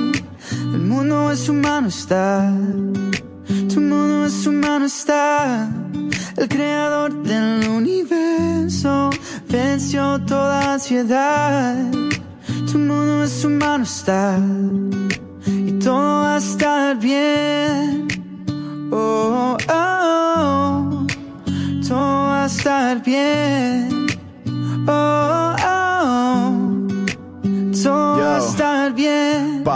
El mundo es humano está, tu mundo es humano está. El creador del universo venció toda ansiedad. Tu mundo es humano está y todo va a estar bien.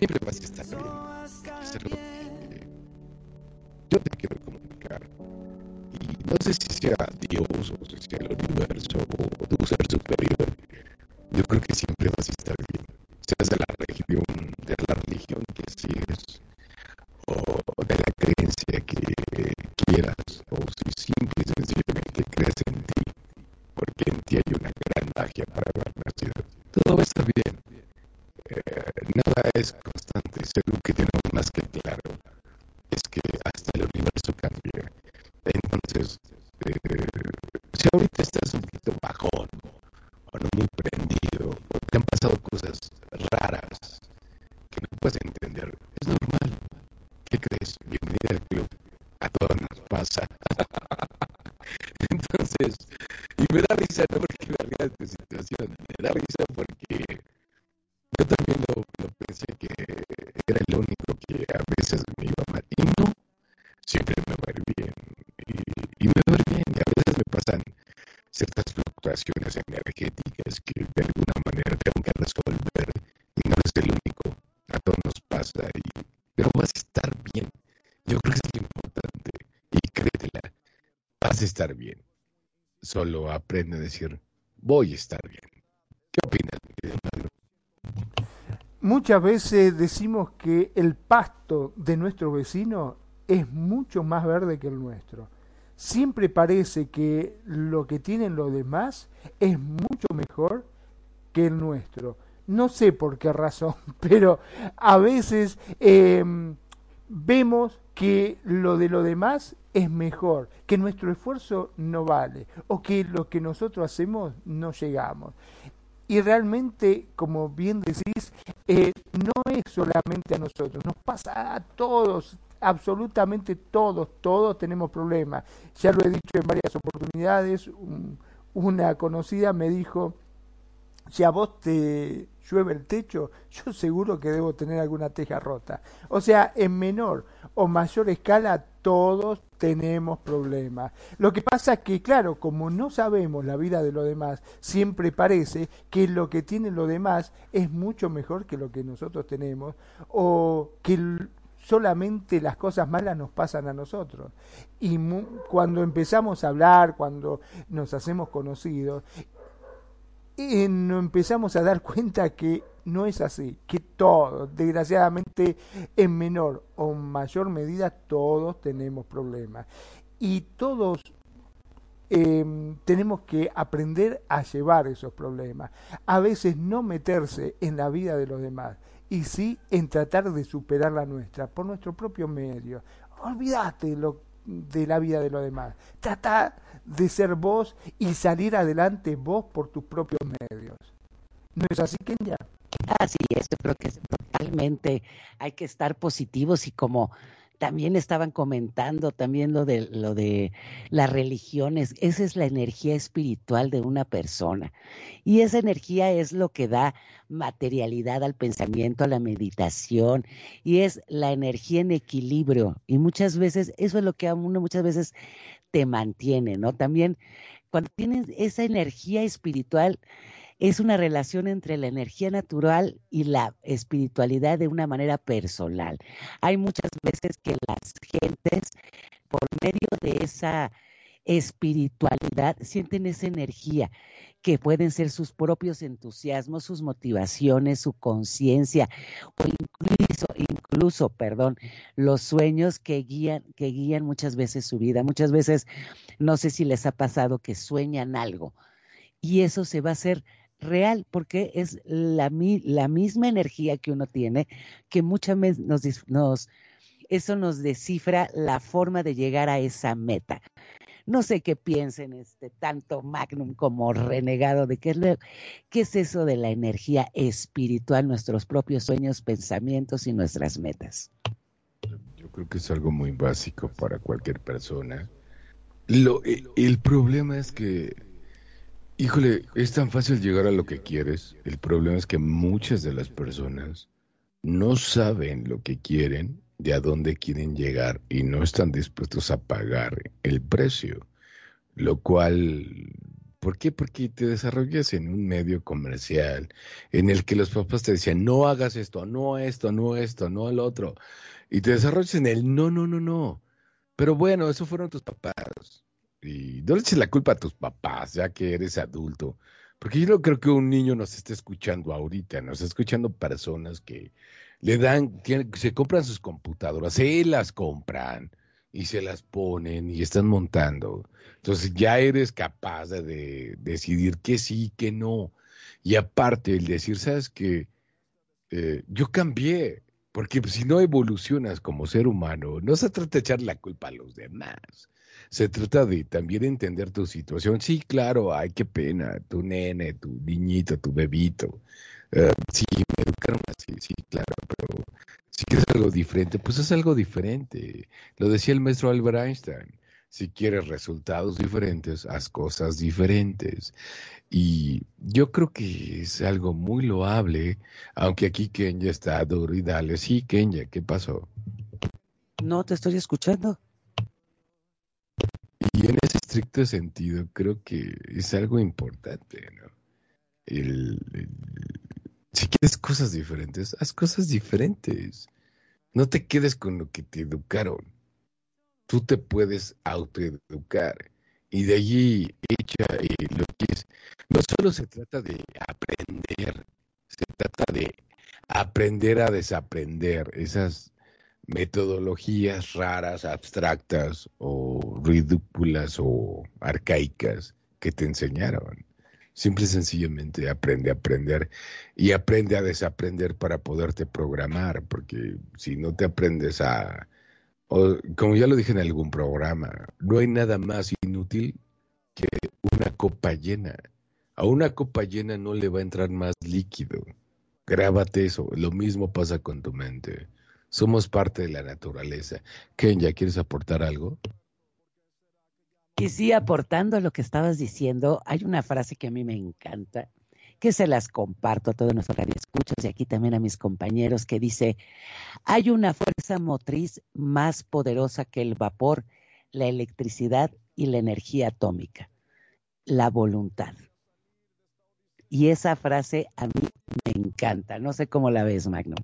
siempre vas a estar bien. Yo te quiero comunicar. Y no sé si sea Dios o si sea el universo o tu ser superior. Yo creo que siempre vas a estar bien. Seas de la religión, de la religión que sigues, o de la creencia que quieras, o si simple y sencillamente crees en ti, porque en ti hay una gran magia para haber nacido. Todo va a estar bien. Nada es constante, es algo que tenemos más que claro. Es que hasta el universo cambia. Entonces, eh, si ahorita estás un poquito bajón, o no muy prendido, o te han pasado cosas raras que no puedes entender, es normal. ¿Qué crees? Bienvenida al club. A todos nos pasa. Entonces, y me da risa, no porque me ría de tu situación, me da risa porque yo también lo, pensé que era el único que a veces me iba mal. Y no, siempre me va a ir bien. Y, me va a ir bien. Y a veces me pasan ciertas fluctuaciones energéticas que de alguna manera tengo que resolver. Y no es el único. A todos nos pasa. Y, pero vas a estar bien. Yo creo que es importante. Y créetela, vas a estar bien. Solo aprende a decir, voy a estar bien. ¿Qué opinas, mi querido Pablo? Muchas veces decimos que el pasto de nuestro vecino es mucho más verde que el nuestro. Siempre parece que lo que tienen los demás es mucho mejor que el nuestro. No sé por qué razón, pero a veces eh, vemos que lo de lo demás es mejor, que nuestro esfuerzo no vale o que lo que nosotros hacemos no llegamos. Y realmente, como bien decís, eh, no es solamente a nosotros, nos pasa a todos, absolutamente todos, todos tenemos problemas. Ya lo he dicho en varias oportunidades, un- una conocida me dijo, si a vos te llueve el techo, yo seguro que debo tener alguna teja rota. O sea, en menor o mayor escala, todos tenemos problemas. Lo que pasa es que, claro, como no sabemos la vida de los demás, siempre parece que lo que tienen los demás es mucho mejor que lo que nosotros tenemos o que solamente las cosas malas nos pasan a nosotros. Y cuando empezamos a hablar, cuando nos hacemos conocidos, nos empezamos a dar cuenta que no es así, que todos, desgraciadamente en menor o mayor medida, todos tenemos problemas. Y todos eh, tenemos que aprender a llevar esos problemas. A veces no meterse en la vida de los demás y sí en tratar de superar la nuestra por nuestro propio medio. Olvídate de la vida de los demás. Trata de ser vos y salir adelante vos por tus propios medios. ¿No es así, Kenya? Así es, yo creo que es totalmente hay que estar positivos y como también estaban comentando también lo de lo de las religiones, esa es la energía espiritual de una persona y esa energía es lo que da materialidad al pensamiento, a la meditación y es la energía en equilibrio y muchas veces eso es lo que a uno muchas veces te mantiene, ¿no? También cuando tienes esa energía espiritual es una relación entre la energía natural y la espiritualidad de una manera personal. Hay muchas veces que las gentes, por medio de esa espiritualidad, sienten esa energía que pueden ser sus propios entusiasmos, sus motivaciones, su conciencia o incluso, incluso, perdón, los sueños que guían, que guían muchas veces su vida. Muchas veces, no sé si les ha pasado que sueñan algo y eso se va a hacer real porque es la, la misma energía que uno tiene que muchas veces nos, eso nos descifra la forma de llegar a esa meta. No sé qué piensen este tanto Magnum como renegado de qué es, lo- qué es eso de la energía espiritual, nuestros propios sueños, pensamientos y nuestras metas. Yo creo que es algo muy básico para cualquier persona. Lo, el problema es que, híjole, es tan fácil llegar a lo que quieres. El problema es que muchas de las personas no saben lo que quieren, de a dónde quieren llegar y no están dispuestos a pagar el precio. Lo cual, ¿por qué? Porque te desarrollas en un medio comercial en el que los papás te decían, no hagas esto, no esto, no esto, no el otro. Y te desarrollas en el no, no, no, no. Pero bueno, eso fueron tus papás. Y no le eches la culpa a tus papás, ya que eres adulto. Porque yo no creo que un niño nos esté escuchando ahorita, nos está escuchando personas que le dan, tienen- se compran sus computadoras, se las compran y se las ponen y están montando. Entonces ya eres capaz de, de decidir que sí, que no. Y aparte, el decir, ¿sabes qué? Eh, yo cambié, porque si no evolucionas como ser humano, no se trata de echar la culpa a los demás. Se trata de también entender tu situación. Sí, claro, ay, qué pena, tu nene, tu niñito, tu bebito. Eh, sí, me educaron así, sí, claro, pero si quieres algo diferente, pues es algo diferente. Lo decía el maestro Albert Einstein. Si quieres resultados diferentes, haz cosas diferentes. Y yo creo que es algo muy loable, aunque aquí Kenya está duro. Sí, Kenya, ¿qué pasó? No te estoy escuchando. Y en ese estricto sentido, creo que es algo importante, ¿no? El, si quieres cosas diferentes, haz cosas diferentes. No te quedes con lo que te educaron. Tú te puedes autoeducar. Y de allí echa eh, lo que es. No solo se trata de aprender, se trata de aprender a desaprender esas metodologías raras, abstractas o ridículas o arcaicas que te enseñaron. Simple y sencillamente aprende a aprender y aprende a desaprender para poderte programar, porque si no te aprendes a, como ya lo dije en algún programa, no hay nada más inútil que una copa llena. A una copa llena no le va a entrar más líquido. Grábate eso. Lo mismo pasa con tu mente. Somos parte de la naturaleza. Kenya, ¿quieres aportar algo? Y sí, aportando a lo que estabas diciendo, hay una frase que a mí me encanta, que se las comparto a todos nuestros radioescuchos y aquí también a mis compañeros que dice, hay una fuerza motriz más poderosa que el vapor, la electricidad y la energía atómica, la voluntad. Y esa frase a mí me encanta. No sé cómo la ves, Magno.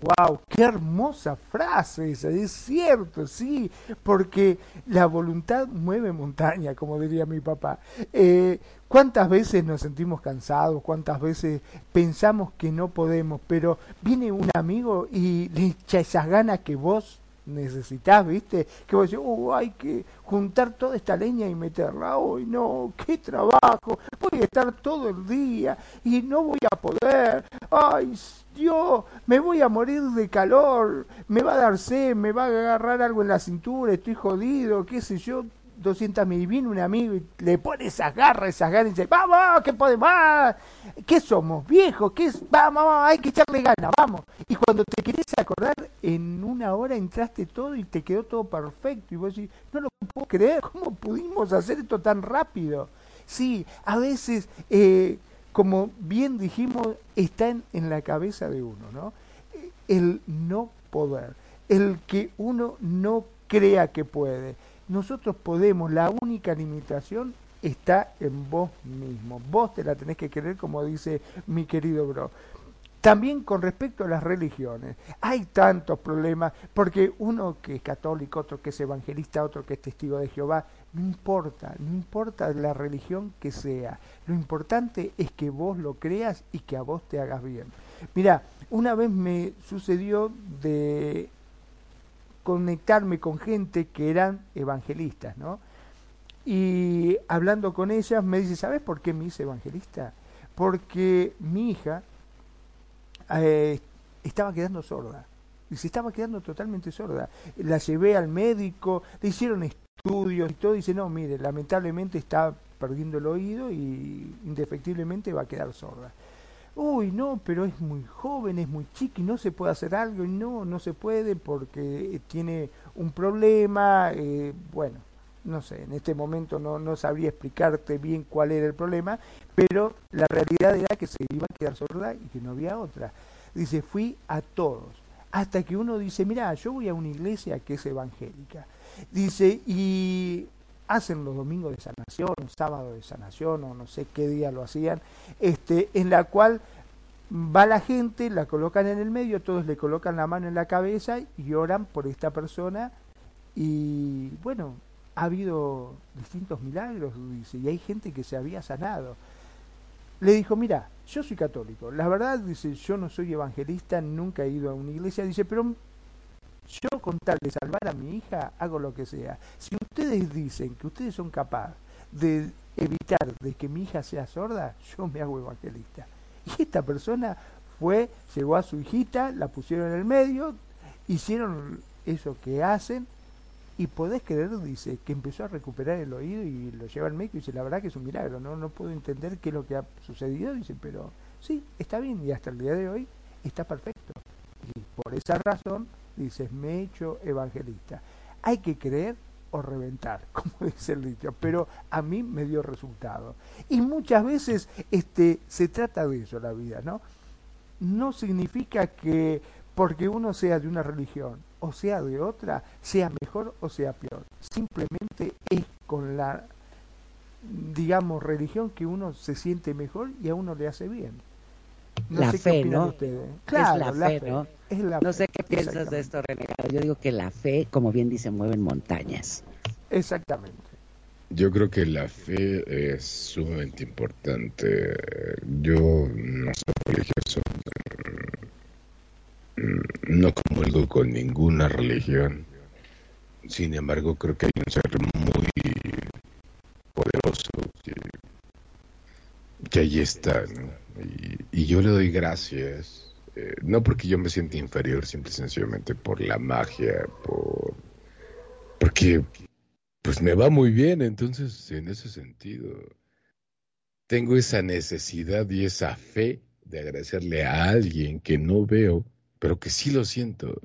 ¡Wow! ¡Qué hermosa frase esa! Es cierto, sí, porque la voluntad mueve montaña, como diría mi papá. Eh, ¿Cuántas veces nos sentimos cansados? ¿Cuántas veces pensamos que no podemos? Pero viene un amigo y le echa esas ganas que vos necesitas, ¿viste? Que vos decís, oh, hay que juntar toda esta leña y meterla. Hoy no, qué trabajo, voy a estar todo el día y no voy a poder. Ay, Dios, me voy a morir de calor, me va a dar sed, me va a agarrar algo en la cintura, estoy jodido, qué sé yo. 200 mil, viene un amigo y le pone esas garras, esas ganas y dice, vamos, que podemos, ¿qué somos? Viejos, ¿qué es? Vamos, vamos, hay que echarle ganas, vamos. Y cuando te querés acordar, en una hora entraste todo y te quedó todo perfecto. Y vos decís, no lo puedo creer, ¿cómo pudimos hacer esto tan rápido? Sí, a veces, eh, como bien dijimos, está en, la cabeza de uno, ¿no? El no poder, el que uno no crea que puede nosotros podemos, la única limitación está en vos mismo. Vos te la tenés que querer, como dice mi querido bro. También con respecto a las religiones, hay tantos problemas, porque uno que es católico, otro que es evangelista, otro que es testigo de Jehová, no importa, no importa la religión que sea, lo importante es que vos lo creas y que a vos te hagas bien. Mira, una vez me sucedió de conectarme con gente que eran evangelistas, ¿no? Y hablando con ellas me dice, ¿sabes por qué me hice evangelista? Porque mi hija eh, estaba quedando sorda. Y se estaba quedando totalmente sorda. La llevé al médico, le hicieron estudios y todo. Dice, no, mire, lamentablemente está perdiendo el oído y indefectiblemente va a quedar sorda uy, no, pero es muy joven, es muy chiqui, no se puede hacer algo, y no, no se puede porque tiene un problema, eh, bueno, no sé, en este momento no, no sabría explicarte bien cuál era el problema, pero la realidad era que se iba a quedar sorda y que no había otra. Dice, fui a todos, hasta que uno dice, mira, yo voy a una iglesia que es evangélica. Dice, y hacen los domingos de sanación, sábado de sanación, o no sé qué día lo hacían, este, en la cual va la gente, la colocan en el medio, todos le colocan la mano en la cabeza y oran por esta persona y bueno, ha habido distintos milagros, dice, y hay gente que se había sanado. Le dijo, mira, yo soy católico, la verdad, dice, yo no soy evangelista, nunca he ido a una iglesia, dice, pero yo con tal de salvar a mi hija hago lo que sea. Si ustedes dicen que ustedes son capaces de evitar de que mi hija sea sorda, yo me hago evangelista. Y esta persona fue, llegó a su hijita, la pusieron en el medio, hicieron eso que hacen y podés creer, dice, que empezó a recuperar el oído y lo lleva al médico y dice, la verdad que es un milagro, no, no puedo entender qué es lo que ha sucedido, dice, pero sí, está bien y hasta el día de hoy está perfecto. Y por esa razón dices, me he hecho evangelista. Hay que creer o reventar, como dice el dicho, pero a mí me dio resultado. Y muchas veces este, se trata de eso la vida, ¿no? No significa que porque uno sea de una religión o sea de otra, sea mejor o sea peor. Simplemente es con la, digamos, religión que uno se siente mejor y a uno le hace bien. No la fe, ¿no? Claro, es la, fe, ¿no? no sé qué piensas de esto, Renegado. Yo digo que la fe, como bien dice, mueve montañas. Exactamente. Yo creo que la fe es sumamente importante. Yo no soy religioso. Mm, no comulgo con ninguna religión. Sin embargo, creo que hay un ser muy poderoso que, que ahí está. Y, yo le doy gracias, eh, no porque yo me sienta inferior, simple y sencillamente por la magia, por porque pues me va muy bien, entonces en ese sentido tengo esa necesidad y esa fe de agradecerle a alguien que no veo, pero que sí lo siento.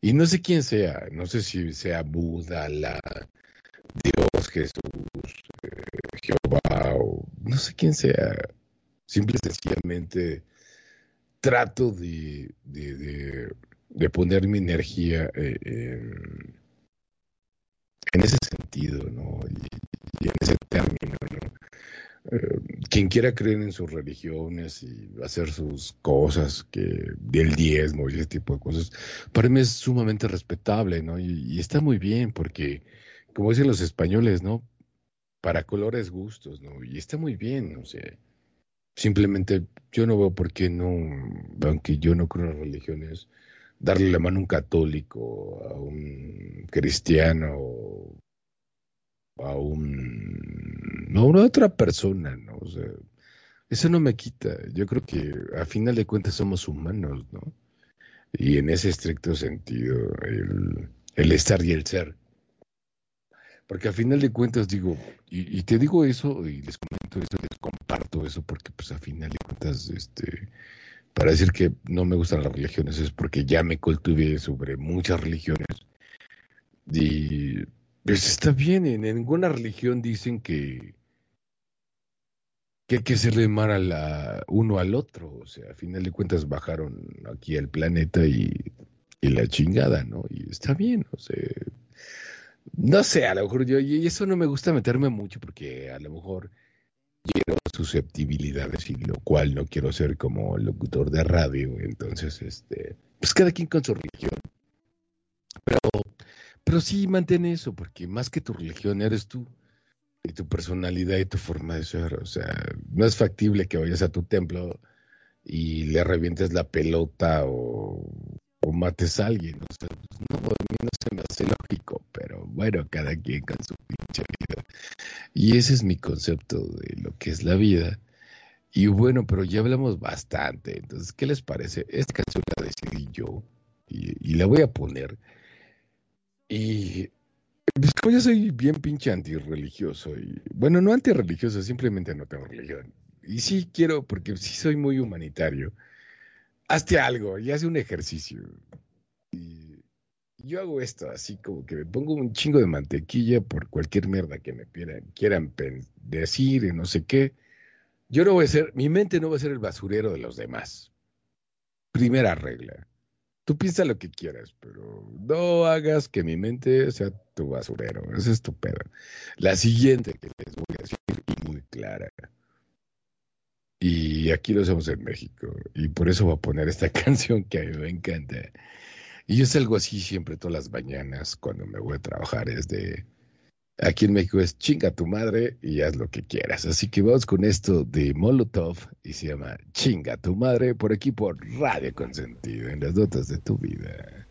Y no sé quién sea, no sé si sea Buda, la Dios, Jesús, eh, Jehová, o no sé quién sea, Simple y sencillamente trato de, de, de- poner mi energía eh, en, en ese sentido, ¿no? Y, y en ese término, ¿no? Eh, quien quiera creer en sus religiones y hacer sus cosas que del diezmo y ese tipo de cosas, para mí es sumamente respetable, ¿no? Y, está muy bien porque, como dicen los españoles, ¿no? Para colores gustos, ¿no? Y está muy bien, o sea, simplemente yo no veo por qué no, aunque yo no creo en las religiones, darle la mano a un católico, a un cristiano, a un a una otra persona, ¿no? O sea, eso no me quita. Yo creo que a final de cuentas somos humanos, ¿no? Y en ese estricto sentido, el, el estar y el ser. Porque a final de cuentas digo, y, y te digo eso, y les comento eso, les comparto eso, porque pues a final de cuentas, este, para decir que no me gustan las religiones es porque ya me cultivé sobre muchas religiones. Y pues está bien, en ninguna religión dicen que, que hay que hacerle mal a la, uno al otro. O sea, a final de cuentas bajaron aquí al planeta y, y la chingada, ¿no? Y está bien, o sea, no sé, a lo mejor yo, y eso no me gusta meterme mucho porque a lo mejor quiero susceptibilidades y lo cual no quiero ser como locutor de radio, entonces, este, pues cada quien con su religión. Pero, pero sí mantén eso, porque más que tu religión eres tú, y tu personalidad y tu forma de ser, o sea, no es factible que vayas a tu templo y le revientes la pelota o, o mates a alguien, o sea, pues, no, a mí no se me hace lógico, pero bueno, cada quien con su pinche vida. Y ese es mi concepto de lo que es la vida. Y bueno, pero ya hablamos bastante. Entonces, ¿qué les parece? Esta canción la decidí yo y, y la voy a poner. Y pues como yo soy bien pinche antirreligioso y bueno, no antirreligioso, simplemente no tengo religión. Y sí quiero, porque sí soy muy humanitario. Hazte algo y haz un ejercicio. Y yo hago esto, así como que me pongo un chingo de mantequilla por cualquier mierda que me quieran, quieran decir y no sé qué. Yo no voy a ser, mi mente no va a ser el basurero de los demás. Primera regla. Tú piensa lo que quieras, pero no hagas que mi mente sea tu basurero. Es tu pedo. La siguiente que les voy a decir y muy clara. Y aquí lo hacemos en México. Y por eso voy a poner esta canción que a mí me encanta. Y yo salgo así siempre todas las mañanas cuando me voy a trabajar. Es de. Aquí en México es chinga tu madre y haz lo que quieras. Así que vamos con esto de Molotov y se llama Chinga tu madre por aquí por Radio Consentido en las notas de tu vida.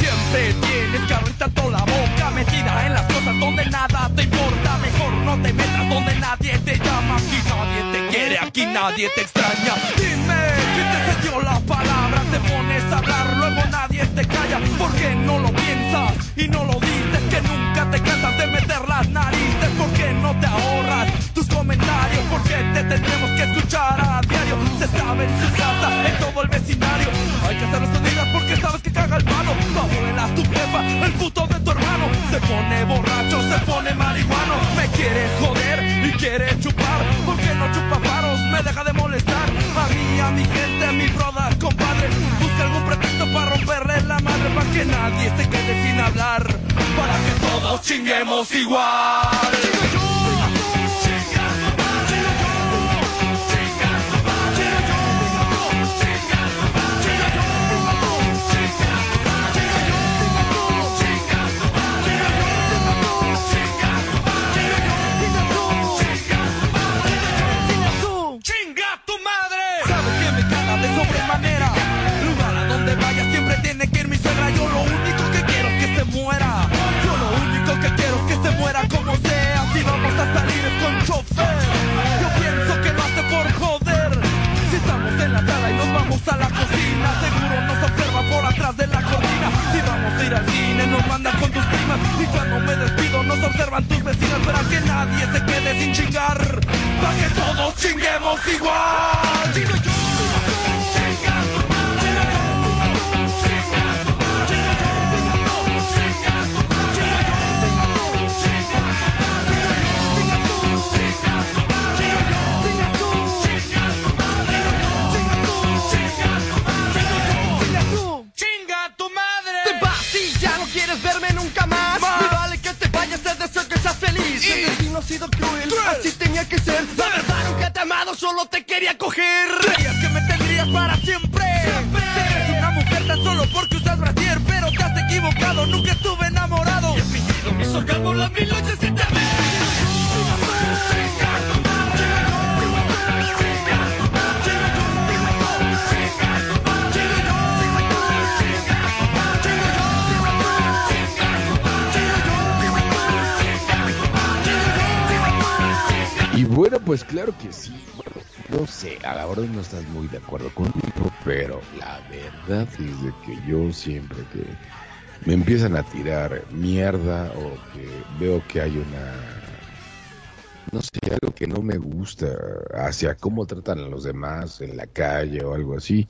Siempre tienes que abrir tanto la boca metida en cosas donde nada te importa. Mejor no te metas donde nadie te llama. Aquí nadie te quiere, aquí nadie te extraña. Dime, ¿quién te cedió la palabra? Te pones a hablar, luego nadie te calla. Porque no lo y no lo dices. Que nunca te cansas de meter las narices. Porque no te ahorras tus comentarios. Porque te tendremos que escuchar a diario. Se sabe en su en todo el vecindario. Hay que hacerlo escondidas porque sabes que caga el palo. Tu abuela, tu jefa, el puto de tu hermano. Se pone borracho, se pone marihuano. Me quiere joder y quiere chupar. Porque no chupa faros, me deja de molestar. A mí, a mi gente, mi broda, compadre. Busca algún pretexto para romperle la madre. Para que nadie se quede sin hablar. Para que todos chinguemos igual. Claro que sí. Bueno, no sé, a la hora no estás muy de acuerdo conmigo, pero la verdad es de que yo siempre que me empiezan a tirar mierda o que veo que hay una, no sé, algo que no me gusta hacia cómo tratan a los demás en la calle o algo así,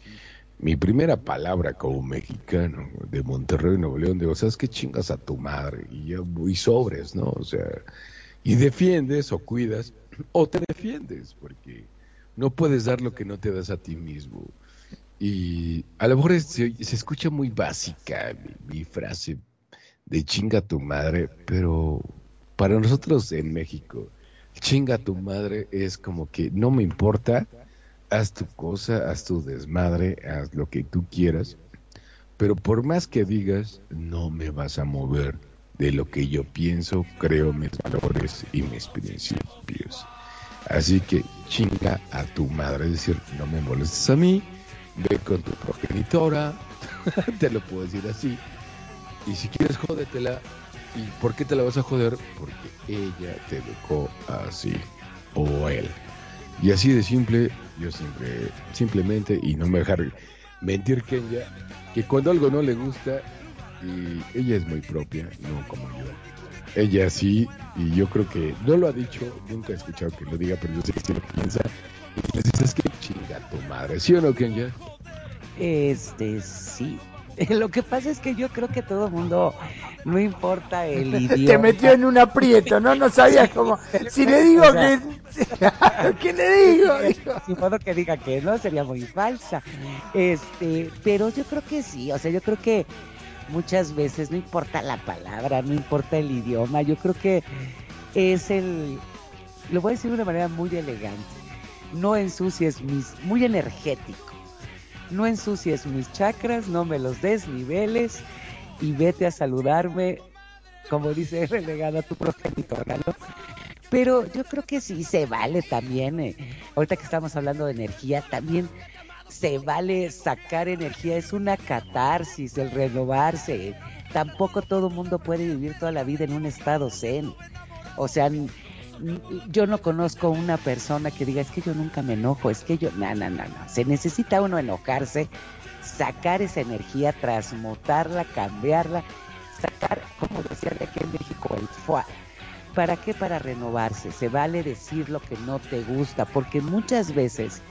mi primera palabra como mexicano de Monterrey, Nuevo León, digo, ¿sabes qué chingas a tu madre? Y yo voy sobres, ¿no? O sea, y defiendes o cuidas o te porque no puedes dar lo que no te das a ti mismo. Y a lo mejor se, se escucha muy básica mi, mi frase de chinga tu madre, pero para nosotros en México, chinga tu madre es como que no me importa, haz tu cosa, haz tu desmadre, haz lo que tú quieras, pero por más que digas, no me vas a mover de lo que yo pienso, creo, mis valores y mis principios. Así que chinga a tu madre, es decir, no me molestes a mí, ve con tu progenitora, te lo puedo decir así, y si quieres jódetela, ¿y por qué te la vas a joder? Porque ella te educó así, o él. Y así de simple, yo siempre, simplemente, y no me dejar mentir Kenya, que cuando algo no le gusta, y ella es muy propia, no como yo. Ella sí, y yo creo que no lo ha dicho, nunca he escuchado que lo diga, pero yo sé que sí lo piensa. Y le dices, es que chinga tu madre, ¿sí o no, Kenya? Este, sí. Lo que pasa es que yo creo que todo el mundo, no importa el idioma. Te metió en un aprieto, ¿no? No sabías cómo. Si le digo O sea, que. ¿Qué le digo? Digo. Si modo que diga que no, sería muy falsa. Este, pero yo creo que sí, o sea, yo creo que muchas veces no importa la palabra, no importa el idioma, yo creo que es el, lo voy a decir de una manera muy elegante, no ensucies mis, muy energético, no ensucies mis chakras, no me los desniveles y vete a saludarme, como dice relegada tu progenitora, ¿no? Pero yo creo que sí se vale también, eh, ahorita que estamos hablando de energía, también se vale sacar energía, es una catarsis el renovarse. Tampoco todo mundo puede vivir toda la vida en un estado zen. O sea, yo no conozco una persona que diga, es que yo nunca me enojo, es que yo, no, no, no, no. Se necesita uno enojarse, sacar esa energía, transmutarla, cambiarla, sacar, como decía de aquí en México, el fuá. ¿Para qué? Para renovarse. Se vale decir lo que no te gusta, porque muchas veces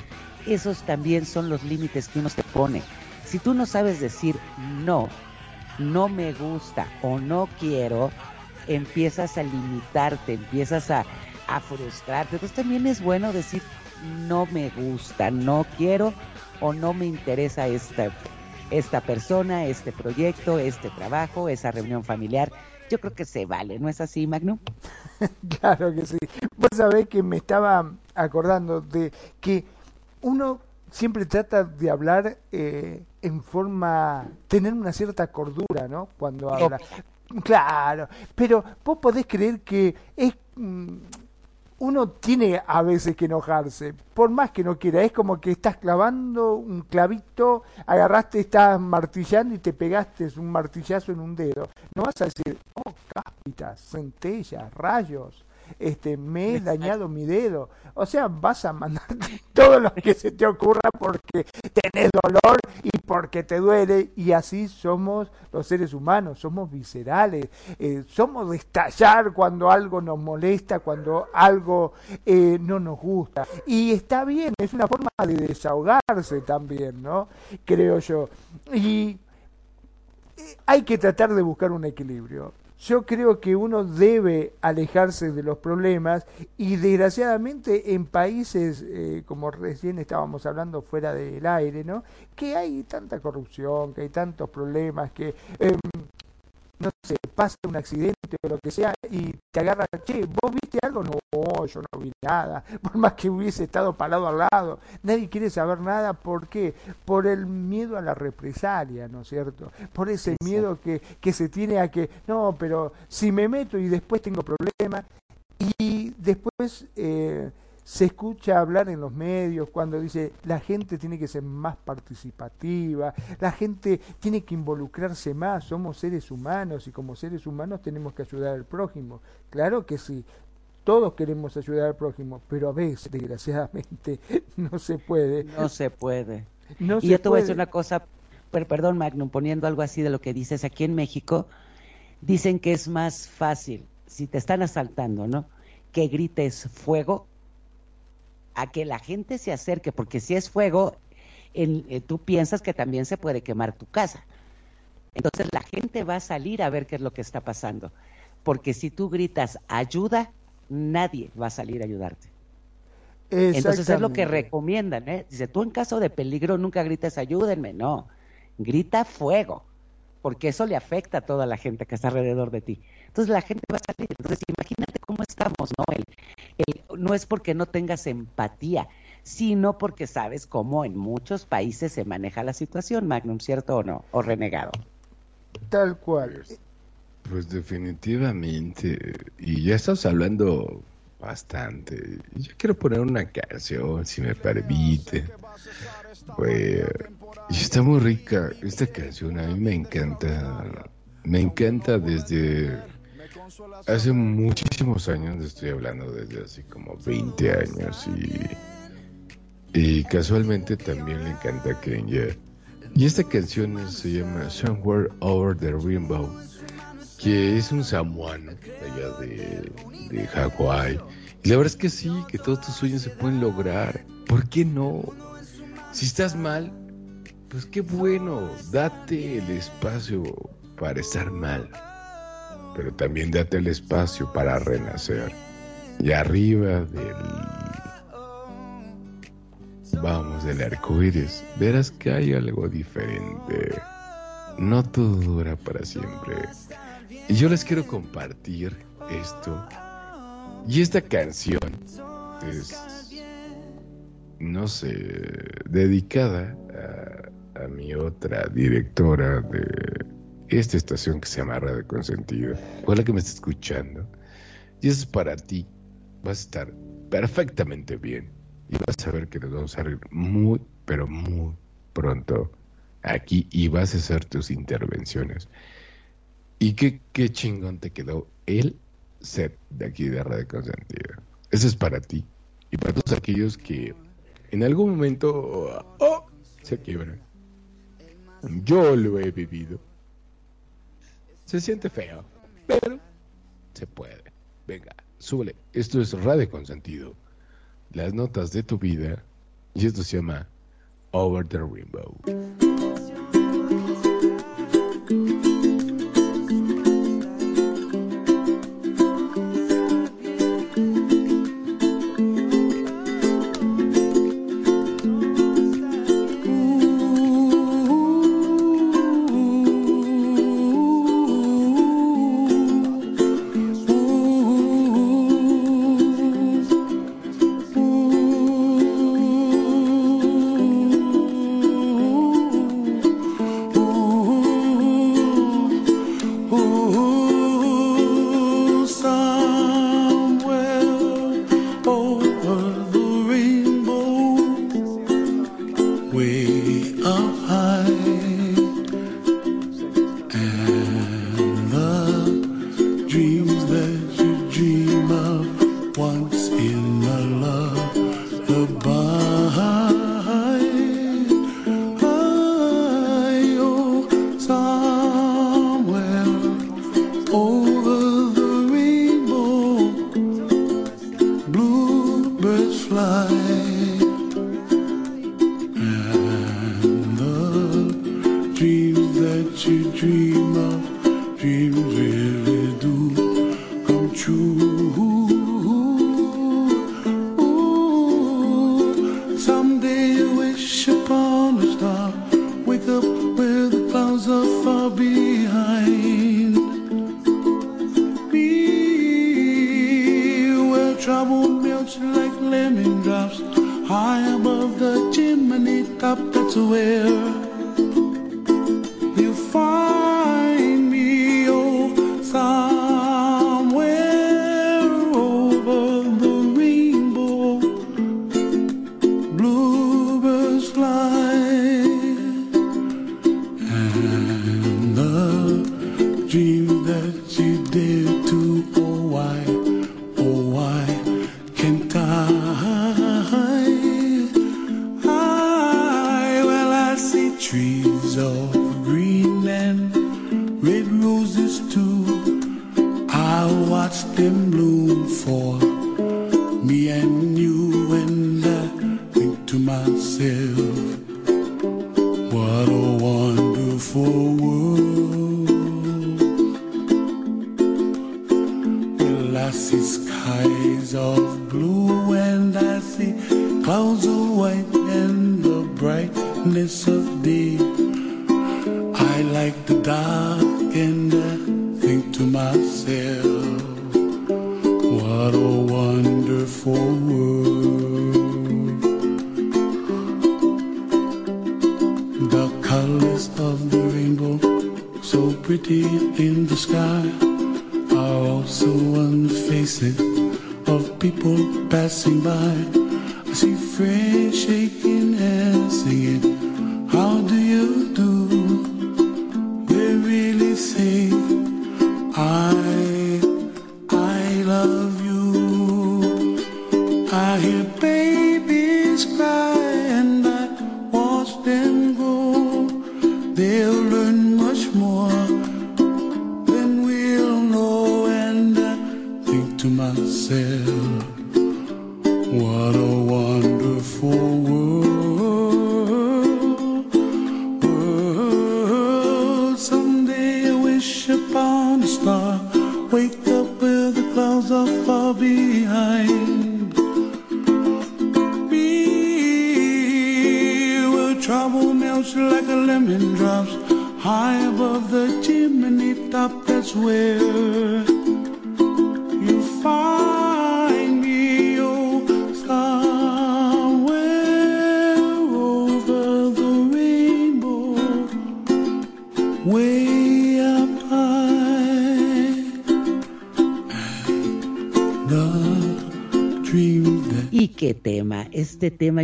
esos también son los límites que uno se pone. Si tú no sabes decir no, no me gusta o no quiero, empiezas a limitarte, empiezas a, frustrarte. Entonces también es bueno decir no me gusta, no quiero o no me interesa esta, esta persona, este proyecto, este trabajo, esa reunión familiar. Yo creo que se vale, ¿no es así, Magnum? Claro que sí. Vos sabés que me estaba acordando de que uno siempre trata de hablar eh, en forma, tener una cierta cordura, ¿no? Cuando habla. Claro, pero vos podés creer que es mm, uno tiene a veces que enojarse, por más que no quiera, es como que estás clavando un clavito, agarraste, estás martillando y te pegaste un martillazo en un dedo. No vas a decir, oh, cáspitas, centellas, rayos, este, me he dañado mi dedo. O sea, vas a mandar todo lo que se te ocurra porque tenés dolor y porque te duele y así somos los seres humanos, somos viscerales, eh, somos de estallar cuando algo nos molesta, cuando algo eh, no nos gusta. Y está bien, es una forma de desahogarse también, ¿no? Creo yo. Y eh, hay que tratar de buscar un equilibrio. Yo creo que uno debe alejarse de los problemas y desgraciadamente en países eh, como recién estábamos hablando fuera del aire, ¿no? Que hay tanta corrupción, que hay tantos problemas, que em, no sé, pasa un accidente o lo que sea y te agarra, che, ¿vos viste algo? No, yo no vi nada, por más que hubiese estado parado al lado, nadie quiere saber nada, ¿por qué? Por el miedo a la represalia, ¿no es cierto? Por ese miedo que, que se tiene a que, no, pero si me meto y después tengo problemas, y después... Eh, se escucha hablar en los medios cuando dice la gente tiene que ser más participativa, la gente tiene que involucrarse más, somos seres humanos y como seres humanos tenemos que ayudar al prójimo. Claro que sí, todos queremos ayudar al prójimo, pero a veces, desgraciadamente, no se puede. No se puede. No y se yo te voy a decir una cosa, per- perdón Magnum, poniendo algo así de lo que dices, aquí en México dicen que es más fácil, si te están asaltando, ¿no? Que grites fuego a que la gente se acerque, porque si es fuego, en- eh, tú piensas que también se puede quemar tu casa. Entonces la gente va a salir a ver qué es lo que está pasando, porque si tú gritas ayuda, nadie va a salir a ayudarte. Entonces es lo que recomiendan, ¿eh? Dice, tú en caso de peligro nunca grites ayúdenme, no, grita fuego, porque eso le afecta a toda la gente que está alrededor de ti. Entonces la gente va a salir. Entonces imagínate cómo estamos, ¿no? El- el- no es porque no tengas empatía, sino porque sabes cómo en muchos países se maneja la situación, Magnum, ¿cierto o no? O renegado. Tal cual. Pues definitivamente. Y ya estamos hablando bastante. Yo quiero poner una canción, si me permite. Pues, y está muy rica esta canción. A mí me encanta. Me encanta desde hace muchísimos años. Estoy hablando desde hace como 20 años. Y, y casualmente también le encanta a Kenya. Y esta canción se llama Somewhere Over the Rainbow, que es un samuano allá de, de Hawái. Y la verdad es que sí, que todos tus sueños se pueden lograr. ¿Por qué no? Si estás mal, pues qué bueno, date el espacio para estar mal. Pero también date el espacio para renacer. Y arriba del vamos del arco iris, verás que hay algo diferente. No todo dura para siempre. Y yo les quiero compartir esto. Y esta canción es, no sé, dedicada a, a mi otra directora de esta estación que se llama Radio Consentido. Ojalá que me esté escuchando. Y eso es para ti. Vas a estar perfectamente bien. Y vas a ver que nos vamos a reír muy, pero muy pronto aquí y vas a hacer tus intervenciones. Y qué, qué chingón te quedó el set de aquí de Radio Consentido. Eso es para ti. Y para todos aquellos que en algún momento oh, se quiebran. Yo lo he vivido. Se siente feo, pero se puede. Venga, súbele. Esto es Radio Consentido. Las notas de tu vida. Y esto se llama Over the Rainbow.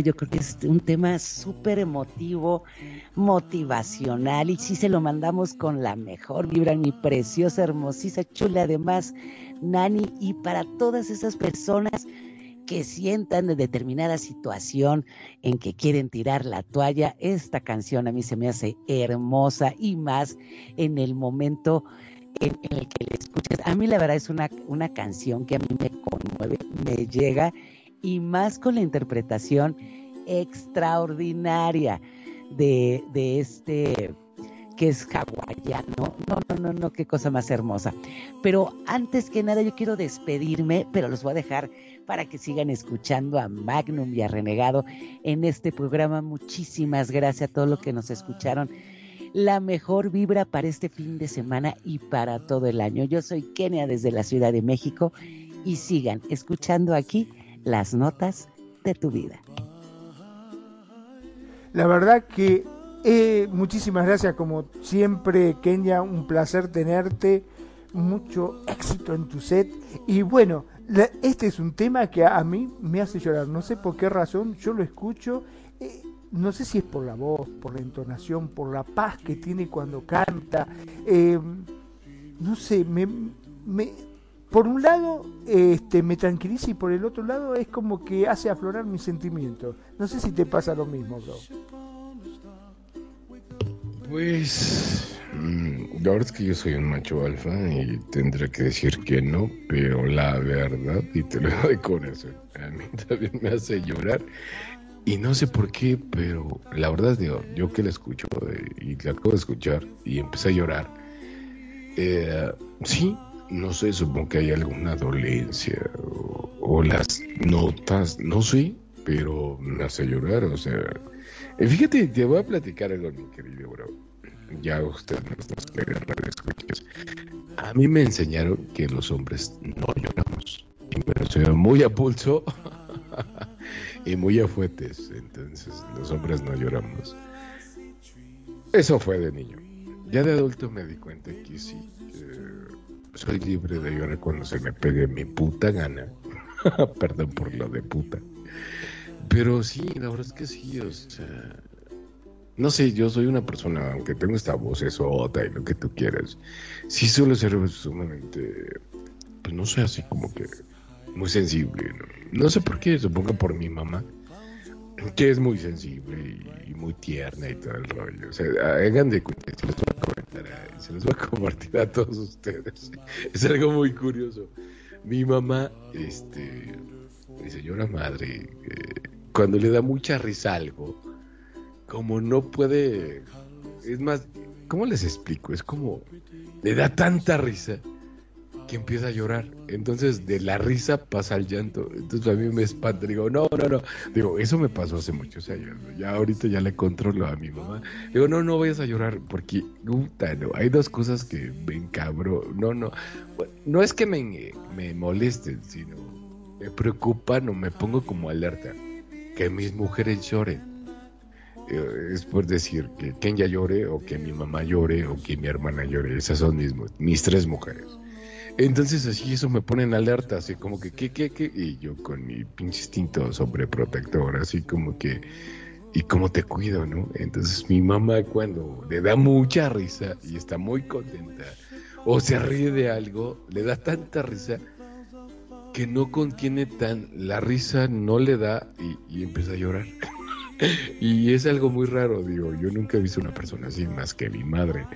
Yo creo que es un tema súper emotivo, motivacional y si se lo mandamos con la mejor vibra, mi preciosa, hermosísima, chula además, Nani, y para todas esas personas que sientan de determinada situación en que quieren tirar la toalla, esta canción a mí se me hace hermosa y más en el momento en, en el que la escuchas. A mí la verdad es una, una canción que a mí me conmueve, me llega y más con la interpretación extraordinaria de, de este que es hawaiano. No, no, no, no, qué cosa más hermosa. Pero antes que nada yo quiero despedirme, pero los voy a dejar para que sigan escuchando a Magnum y a Renegado en este programa. Muchísimas gracias a todos los que nos escucharon. La mejor vibra para este fin de semana y para todo el año. Yo soy Kenia desde la Ciudad de México y sigan escuchando aquí las notas de tu vida. La verdad que eh, muchísimas gracias, como siempre, Kenia, un placer tenerte, mucho éxito en tu set. Y bueno, este es un tema que a mí me hace llorar, no sé por qué razón, yo lo escucho, eh, no sé si es por la voz, por la entonación, por la paz que tiene cuando canta, eh, no sé, me, me- por un lado este, me tranquiliza y por el otro lado es como que hace aflorar mis sentimientos. No sé si te pasa lo mismo, bro. Pues mm, la verdad es que yo soy un macho alfa y tendré que decir que no, pero la verdad, y te lo doy con eso, a mí también me hace llorar. Y no sé por qué, pero la verdad, digo, yo que la escucho eh, y la acabo de escuchar y empecé a llorar. eh, sí, no sé, supongo que hay alguna dolencia o, las notas, no sé, pero me hace llorar, o sea. eh, Fíjate, te voy a platicar algo, mi querido bro. Ya usted nuestros escuchas. A mí me enseñaron que los hombres no lloramos. Y me lo enseñaron muy a pulso. y muy afuetes, entonces los hombres no lloramos. Eso fue de niño. Ya de adulto me di cuenta que sí, eh, soy libre de llorar cuando se me pegue mi puta gana. Perdón por lo de puta. Pero sí, la verdad es que sí, o sea, no sé, yo soy una persona, aunque tengo esta voz esota y lo que tú quieras, sí suelo ser sumamente, pues no sé, así como que muy sensible, ¿no? No sé por qué, supongo por mi mamá, que es muy sensible y, muy tierna y todo el rollo. O sea, hagan de cuenta, se los voy a comentar, se los voy a compartir a todos ustedes. Es algo muy curioso. Mi mamá, este, mi señora madre, eh, cuando le da mucha risa algo, como no puede, es más, ¿cómo les explico? Es como, le da tanta risa que empieza a llorar. Entonces, de la risa pasa al llanto. Entonces, a mí me espanta. Digo, no, no, no. Digo, eso me pasó hace muchos años. Ya ahorita ya le controlo a mi mamá. Digo, no, no vayas a llorar porque, puta. Hay dos cosas que me encabro. No, no. No es que me, me molesten, sino me preocupan o me pongo como alerta. Que mis mujeres lloren. Eh, Es por decir que Kenya llore o que mi mamá llore o que mi hermana llore. Esas son mis, mis tres mujeres. Entonces así eso me pone en alerta, así como que, ¿qué, qué, qué? Y yo con mi pinche instinto sobreprotector, así como que, ¿y cómo te cuido, no? Entonces mi mamá cuando le da mucha risa y está muy contenta, o se ríe de algo, le da tanta risa que no contiene tan, la risa no le da y, y empieza a llorar. y es algo muy raro, digo, yo nunca he visto una persona así más que mi madre.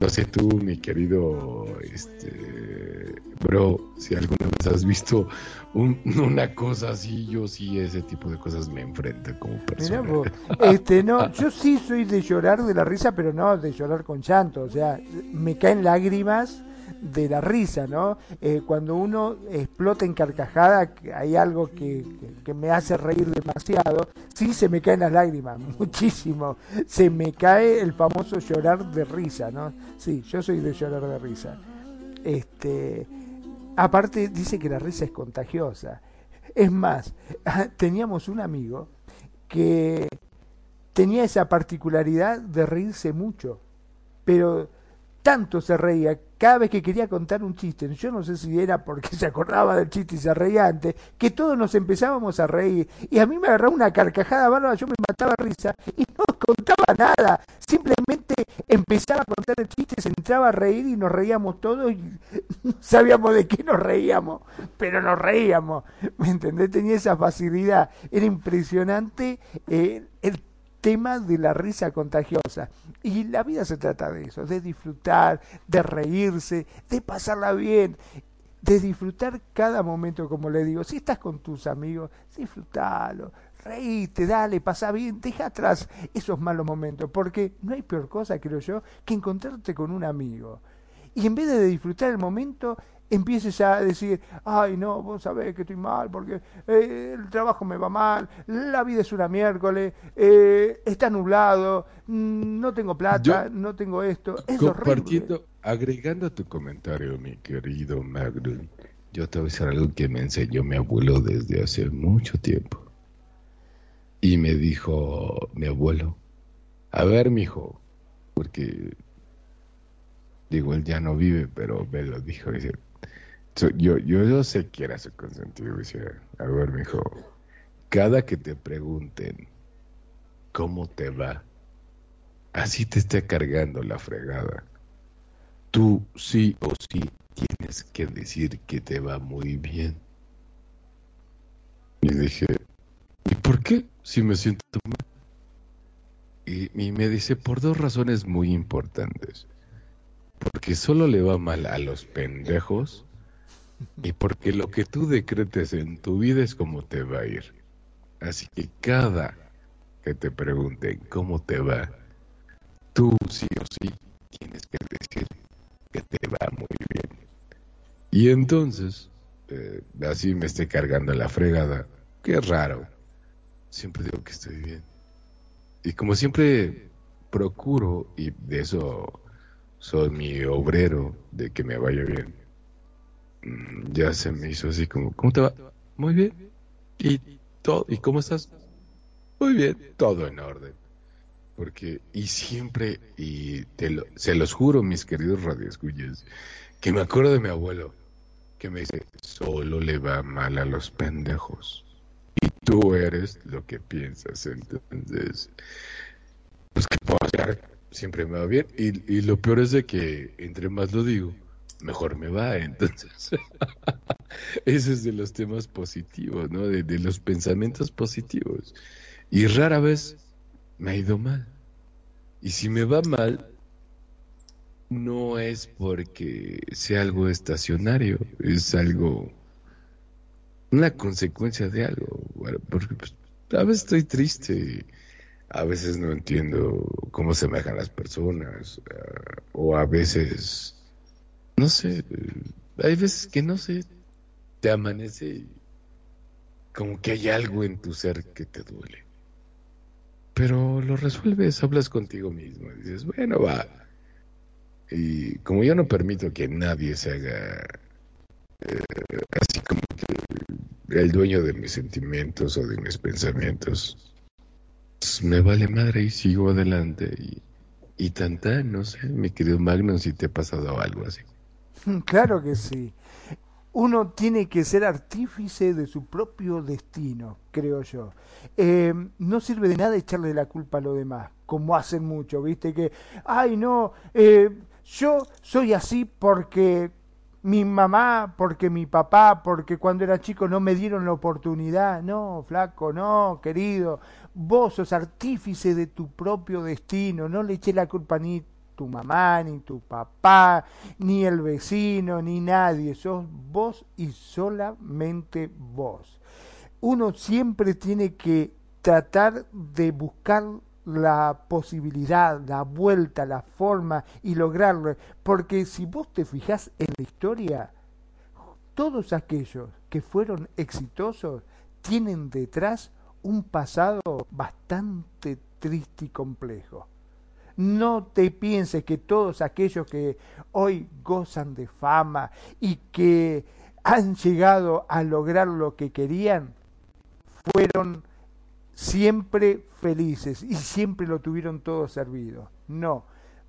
No sé tú, mi querido este bro, si alguna vez has visto un- una cosa así, yo sí ese tipo de cosas me enfrento como Mirá persona. vos, este, no, yo sí soy de llorar de la risa, pero no de llorar con llanto, o sea, me caen lágrimas de la risa, ¿no? Eh, cuando uno explota en carcajada, hay algo que, que- que me hace reír demasiado, sí se me caen las lágrimas, muchísimo. Se me cae el famoso llorar de risa, ¿no? Sí, yo soy de llorar de risa. Este, aparte dice que la risa es contagiosa. Es más, teníamos un amigo que tenía esa particularidad de reírse mucho, pero tanto se reía cada vez que quería contar un chiste, yo no sé si era porque se acordaba del chiste y se reía antes, que todos nos empezábamos a reír. Y a mí me agarraba una carcajada bárbara, yo me mataba risa y no contaba nada, simplemente empezaba a contar el chiste, se entraba a reír y nos reíamos todos y sabíamos de qué nos reíamos, pero nos reíamos, ¿me entendés? Tenía esa facilidad, era impresionante eh, el tema de la risa contagiosa. Y la vida se trata de eso, de disfrutar, de reírse, de pasarla bien, de disfrutar cada momento, como le digo. Si estás con tus amigos, disfrutalo, reíte, dale, pasa bien, deja atrás esos malos momentos, porque no hay peor cosa, creo yo, que encontrarte con un amigo. Y en vez de disfrutar el momento, empieces a decir, ay no, vos sabés que estoy mal porque eh, el trabajo me va mal, la vida es una miércoles, eh, está nublado, mm, no tengo plata, Yo- no tengo esto, es horrible. Compartiendo, agregando a tu comentario, mi querido Magnum, yo te voy a decir algo que me enseñó mi abuelo desde hace mucho tiempo. Y me dijo mi abuelo, a ver, mijo, porque digo, él ya no vive, pero me lo dijo, dice, yo, yo, yo sé que era su consentido, dice, a ver, mijo, cada que te pregunten cómo te va, así te esté cargando la fregada. Tú sí o sí tienes que decir que te va muy bien. Y dije, ¿y por qué? Si me siento mal. Y, y me dice, por dos razones muy importantes. Porque solo le va mal a los pendejos y porque lo que tú decretes en tu vida es como te va a ir. Así que cada que te pregunten cómo te va, tú sí o sí tienes que decir que te va muy bien. Y entonces, eh, así me esté cargando la fregada. Qué raro. Siempre digo que estoy bien. Y como siempre procuro, y de eso soy mi obrero, de que me vaya bien, ya se me hizo así como, ¿cómo te va? Muy bien. Y todo. ¿Y cómo estás? Muy bien, todo en orden. Porque, y siempre, y te lo, se los juro, mis queridos radioescuchas, que me acuerdo de mi abuelo, que me dice, solo le va mal a los pendejos. Y tú eres lo que piensas. Entonces, pues, ¿qué puedo hacer? Siempre me va bien. Y, y lo peor es de que, entre más lo digo, mejor me va. Entonces, ese es de los temas positivos, ¿no? De, los pensamientos positivos. Y rara vez me ha ido mal. Y si me va mal, no es porque sea algo estacionario, es algo, una consecuencia de algo. Porque pues, a veces estoy triste, a veces no entiendo cómo se manejan las personas, uh, o a veces, no sé, hay veces que no sé, te amanece y como que hay algo en tu ser que te duele. Pero lo resuelves, hablas contigo mismo, y dices, bueno, va. Y como yo no permito que nadie se haga eh, así como que el dueño de mis sentimientos o de mis pensamientos, pues me vale madre y sigo adelante. Y, y no sé, mi querido Magnum, si te ha pasado algo así. Claro que sí. Uno tiene que ser artífice de su propio destino, creo yo. Eh, no sirve de nada echarle la culpa a lo demás, como hacen mucho, ¿viste? Que, ay, no, eh, yo soy así porque mi mamá, porque mi papá, porque cuando era chico no me dieron la oportunidad. No, flaco, no, querido. Vos sos artífice de tu propio destino. No le eché la culpa ni tu mamá, ni tu papá, ni el vecino, ni nadie. Sos vos y solamente vos. Uno siempre tiene que tratar de buscar la posibilidad, la vuelta, la forma y lograrlo. Porque si vos te fijas en la historia, todos aquellos que fueron exitosos tienen detrás un pasado bastante triste y complejo. No te pienses que todos aquellos que hoy gozan de fama y que han llegado a lograr lo que querían, fueron siempre felices y siempre lo tuvieron todo servido. No,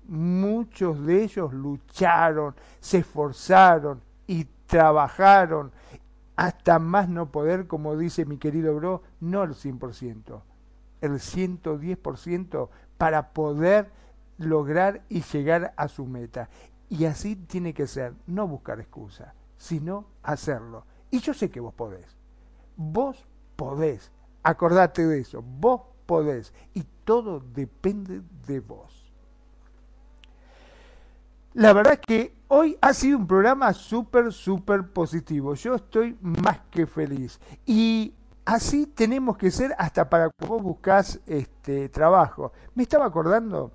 muchos de ellos lucharon, se esforzaron y trabajaron hasta más no poder, como dice mi querido bro, no el 100%, el 110% para poder lograr y llegar a su meta. Y así tiene que ser, no buscar excusa, sino hacerlo. Y yo sé que vos podés. Vos podés. Acordate de eso. Vos podés. Y todo depende de vos. La verdad que hoy ha sido un programa súper, súper positivo. Yo estoy más que feliz. Y así tenemos que ser hasta para que vos buscas este trabajo. Me estaba acordando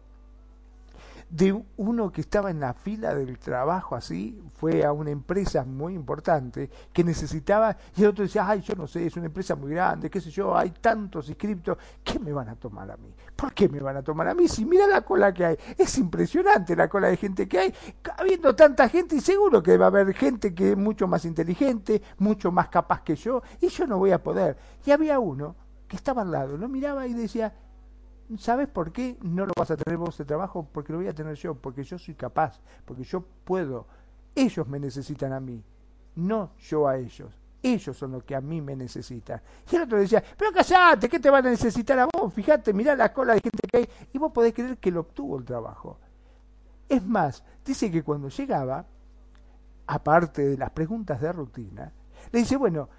de uno que estaba en la fila del trabajo así, fue a una empresa muy importante que necesitaba, y el otro decía, ay, yo no sé, es una empresa muy grande, qué sé yo, hay tantos inscriptos, ¿qué me van a tomar a mí? ¿Por qué me van a tomar a mí? Si mira la cola que hay, es impresionante la cola de gente que hay, habiendo tanta gente y seguro que va a haber gente que es mucho más inteligente, mucho más capaz que yo, y yo no voy a poder. Y había uno que estaba al lado, lo miraba y decía, ¿Sabes por qué no lo vas a tener vos de trabajo? Porque lo voy a tener yo, porque yo soy capaz, porque yo puedo. Ellos me necesitan a mí, no yo a ellos. Ellos son los que a mí me necesitan. Y el otro decía, pero callate, ¿qué te van a necesitar a vos? Fíjate, mirá la cola de gente que hay. Y vos podés creer que lo obtuvo el trabajo. Es más, dice que cuando llegaba, aparte de las preguntas de rutina, le dice, bueno,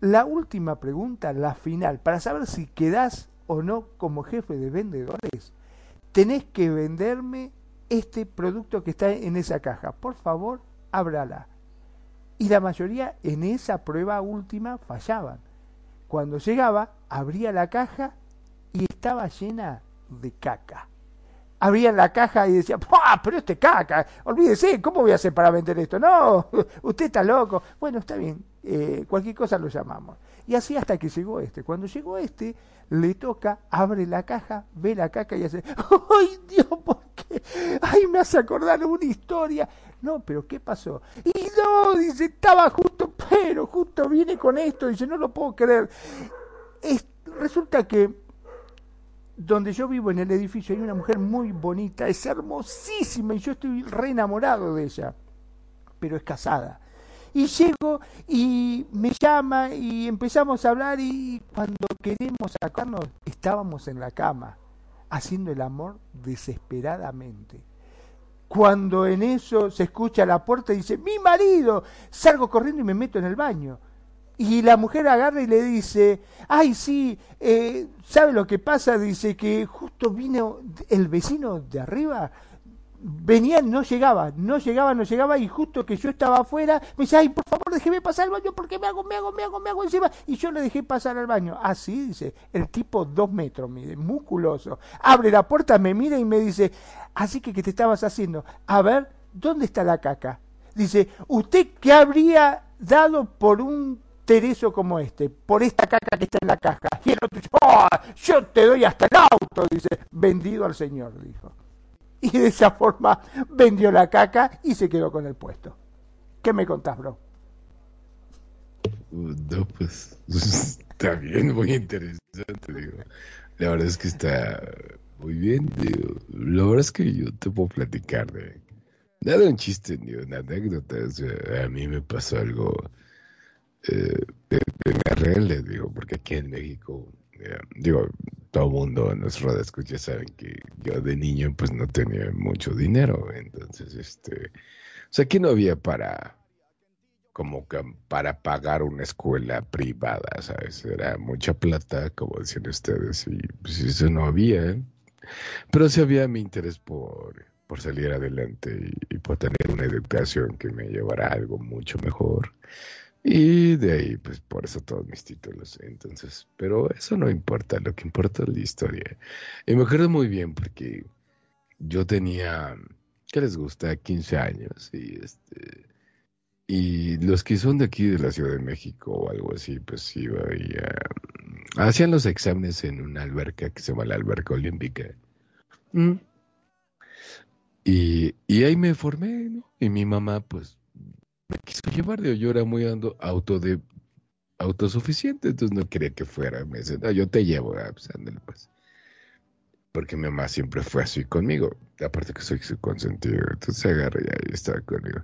la última pregunta, la final, para saber si quedás o no como jefe de vendedores, tenés que venderme este producto que está en esa caja. Por favor, ábrala. Y la mayoría en esa prueba última fallaban. Cuando llegaba, abría la caja y estaba llena de caca. Abrían la caja y decía, pero este caca, olvídese, ¿cómo voy a hacer para vender esto? No, usted está loco. Bueno, está bien, eh, cualquier cosa lo llamamos. Y así hasta que llegó este. Cuando llegó este, le toca, abre la caja, ve la caca y hace, ¡ay Dios, por qué! ¡Ay, me hace acordar una historia! No, pero ¿qué pasó? Y no, dice, estaba justo, pero justo viene con esto, dice, no lo puedo creer. es- resulta que donde yo vivo en el edificio hay una mujer muy bonita, es hermosísima y yo estoy re enamorado de ella, pero es casada. Y llego y me llama y empezamos a hablar y cuando queremos sacarnos estábamos en la cama, haciendo el amor desesperadamente. Cuando en eso se escucha la puerta y dice, mi marido, salgo corriendo y me meto en el baño. Y la mujer agarra y le dice, ay, sí, eh, ¿sabe lo que pasa? Dice que justo vino el vecino de arriba, venía, no llegaba, no llegaba, no llegaba, y justo que yo estaba afuera, me dice, ay, por favor, déjeme pasar al baño porque me hago, me hago, me hago, me hago encima. Y yo le dejé pasar al baño. Así, dice, el tipo dos metros mide, musculoso. Abre la puerta, me mira y me dice, así que, ¿qué te estabas haciendo? A ver, ¿dónde está la caca? Dice, ¿usted qué habría dado por un tereso como este? Por esta caca que está en la caja. Y el otro dice, "Oh, yo te doy hasta el auto, dice, vendido al señor, dijo. Y de esa forma vendió la caca y se quedó con el puesto. ¿Qué me contás, bro? Uh, No, pues está bien, muy interesante, digo. La verdad es que está muy bien, digo. La verdad es que yo te puedo platicar de nada un chiste ni una anécdota. a mí me pasó algo eh, de, de les digo, porque aquí en México, eh, digo, todo el mundo en nuestro escucha saben que yo de niño pues no tenía mucho dinero, entonces este, o sea, aquí no había para como que para pagar una escuela privada, ¿sabes? Era mucha plata, como decían ustedes, y pues eso no había. Pero sí había mi interés por, por salir adelante y, y por tener una educación que me llevara a algo mucho mejor. Y de ahí, pues por eso todos mis títulos. Entonces, pero eso no importa, lo que importa es la historia. Y me acuerdo muy bien porque yo tenía, ¿qué les gusta? 15 años y este... Y los que son de aquí, de la Ciudad de México o algo así, pues iba y ah, hacían los exámenes en una alberca que se llama la alberca olímpica. Mm. Y, y ahí me formé, ¿no? Y mi mamá, pues, me quiso llevar, digo, yo era muy auto de, autosuficiente, entonces no quería que fuera. Me dice, no, yo te llevo, ah, pues, pues. Porque mi mamá siempre fue así conmigo, aparte que soy su consentido, entonces agarra y estaba conmigo.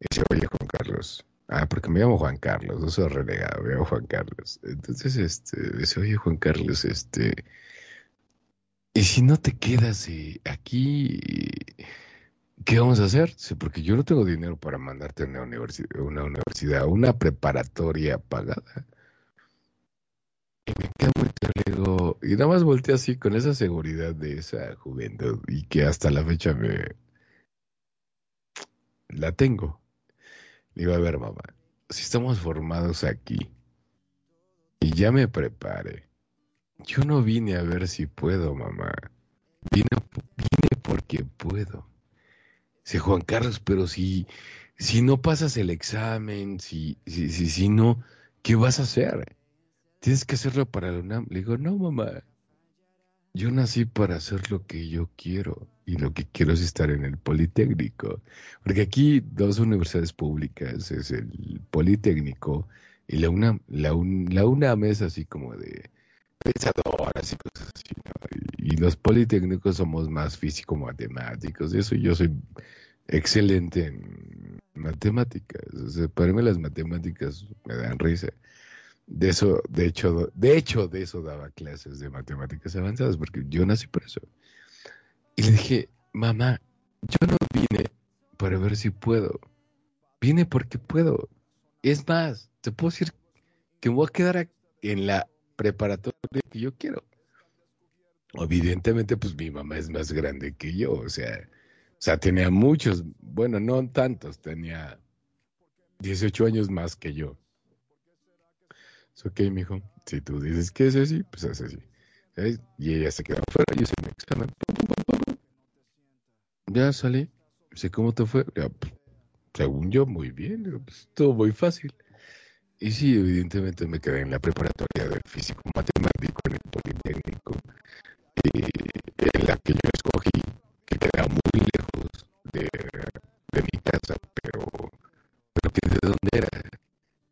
Y dice, oye, Juan Carlos. Ah, porque me llamo Juan Carlos, no soy renegado, me llamo Juan Carlos. Entonces, este, dice, oye, Juan Carlos, este, ¿y si no te quedas eh, aquí, qué vamos a hacer? Porque yo no tengo dinero para mandarte a una universidad, una universidad, una preparatoria pagada. Y me quedo muy digo, y nada más volteé así con esa seguridad de esa juventud y que hasta la fecha me la tengo. Digo, a ver, mamá, si estamos formados aquí y ya me preparé, yo no vine a ver si puedo, mamá. Vine, vine porque puedo. Dice Juan Carlos, pero si, si no pasas el examen, si, si, si, si no, ¿qué vas a hacer? Tienes que hacerlo para la UNAM. Le digo, no, mamá. Yo nací para hacer lo que yo quiero y lo que quiero es estar en el Politécnico. Porque aquí dos universidades públicas es el Politécnico y la UNAM. La, un, la UNAM es así como de pensadoras y cosas así. ¿no? Y, los Politécnicos somos más físico-matemáticos. Eso yo soy excelente en matemáticas. O sea, para mí las matemáticas me dan risa. De eso, de hecho, de hecho, de eso daba clases de matemáticas avanzadas, porque yo nací por eso. Y le dije, mamá, yo no vine para ver si puedo. Vine porque puedo. Es más, te puedo decir que me voy a quedar en la preparatoria que yo quiero. Evidentemente, pues mi mamá es más grande que yo, o sea, o sea, tenía muchos, bueno, no tantos, tenía 18 años más que yo. Es ok, mijo. Si tú dices que es así, pues es así. Y ella se quedó afuera, yo hice mi examen. Ya salí. Sé cómo te fue. Pues, según yo, muy bien. Pues, todo muy fácil. Y sí, evidentemente me quedé en la preparatoria de físico matemático en el Politécnico. Y en la que yo escogí, que queda muy lejos de, de mi casa, pero, pero que de dónde era.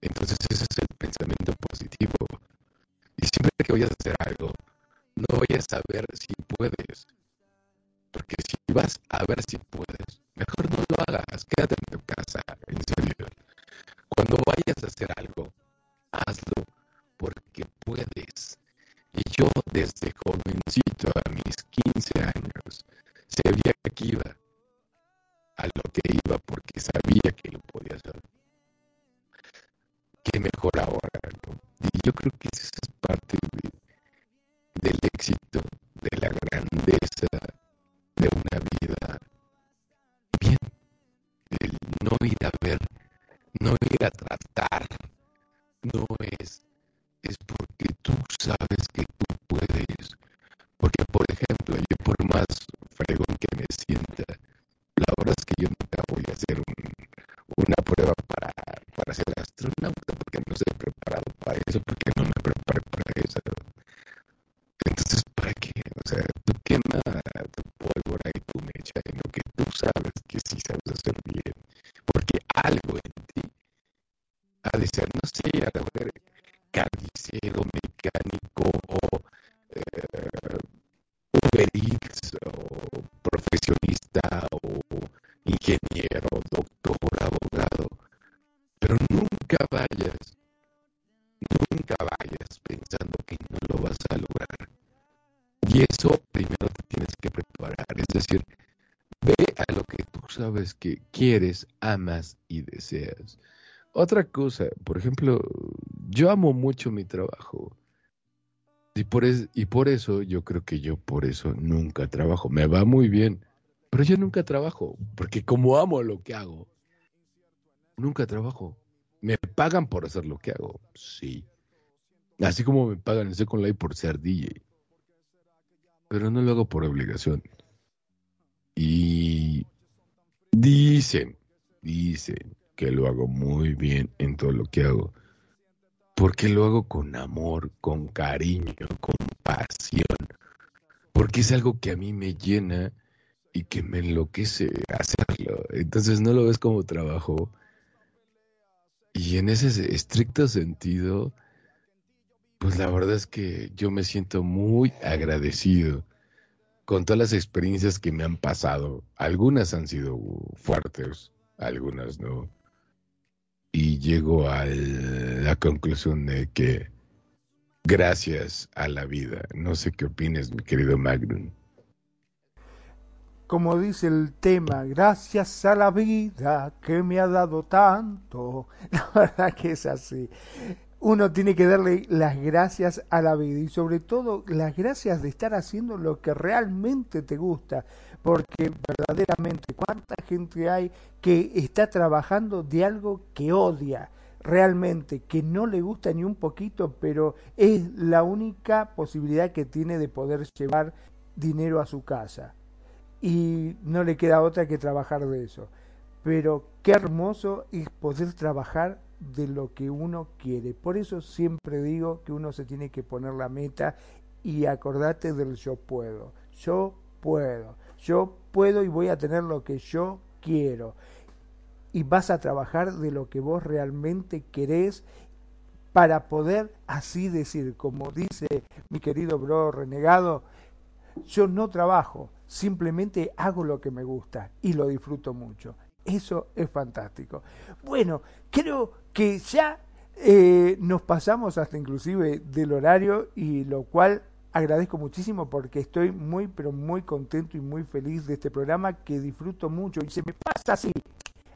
Entonces ese es el pensamiento positivo. Y siempre que vayas a hacer algo, sabes que quieres, amas y deseas. Otra cosa, por ejemplo, yo amo mucho mi trabajo. Y por, es- y por eso, yo creo que yo por eso nunca trabajo. Me va muy bien, pero yo nunca trabajo, porque como amo lo que hago, nunca trabajo. ¿Me pagan por hacer lo que hago? Sí. Así como me pagan en Second Life por ser DJ. Pero no lo hago por obligación. Y dicen, dicen que lo hago muy bien en todo lo que hago. Porque lo hago con amor, con cariño, con pasión. Porque es algo que a mí me llena y que me enloquece hacerlo. Entonces no lo ves como trabajo. Y en ese estricto sentido, pues la verdad es que yo me siento muy agradecido con todas las experiencias que me han pasado. Algunas han sido fuertes, algunas no. Y llego a la conclusión de que gracias a la vida. No sé qué opines, mi querido Magnum. Como dice el tema, gracias a la vida que me ha dado tanto. La verdad que es así. Uno tiene que darle las gracias a la vida y sobre todo las gracias de estar haciendo lo que realmente te gusta. Porque verdaderamente, ¿cuánta gente hay que está trabajando de algo que odia? realmente que no le gusta ni un poquito, pero es la única posibilidad que tiene de poder llevar dinero a su casa y no le queda otra que trabajar de eso. Pero qué hermoso es poder trabajar de lo que uno quiere. Por eso siempre digo que uno se tiene que poner la meta y acordate del yo puedo. Yo puedo. Yo puedo y voy a tener lo que yo quiero. Y vas a trabajar de lo que vos realmente querés para poder así decir, como dice mi querido bro renegado, yo no trabajo, simplemente hago lo que me gusta y lo disfruto mucho. Eso es fantástico. Bueno, creo que ya eh, nos pasamos hasta inclusive del horario y lo cual agradezco muchísimo porque estoy muy pero muy contento y muy feliz de este programa que disfruto mucho y se me pasa así,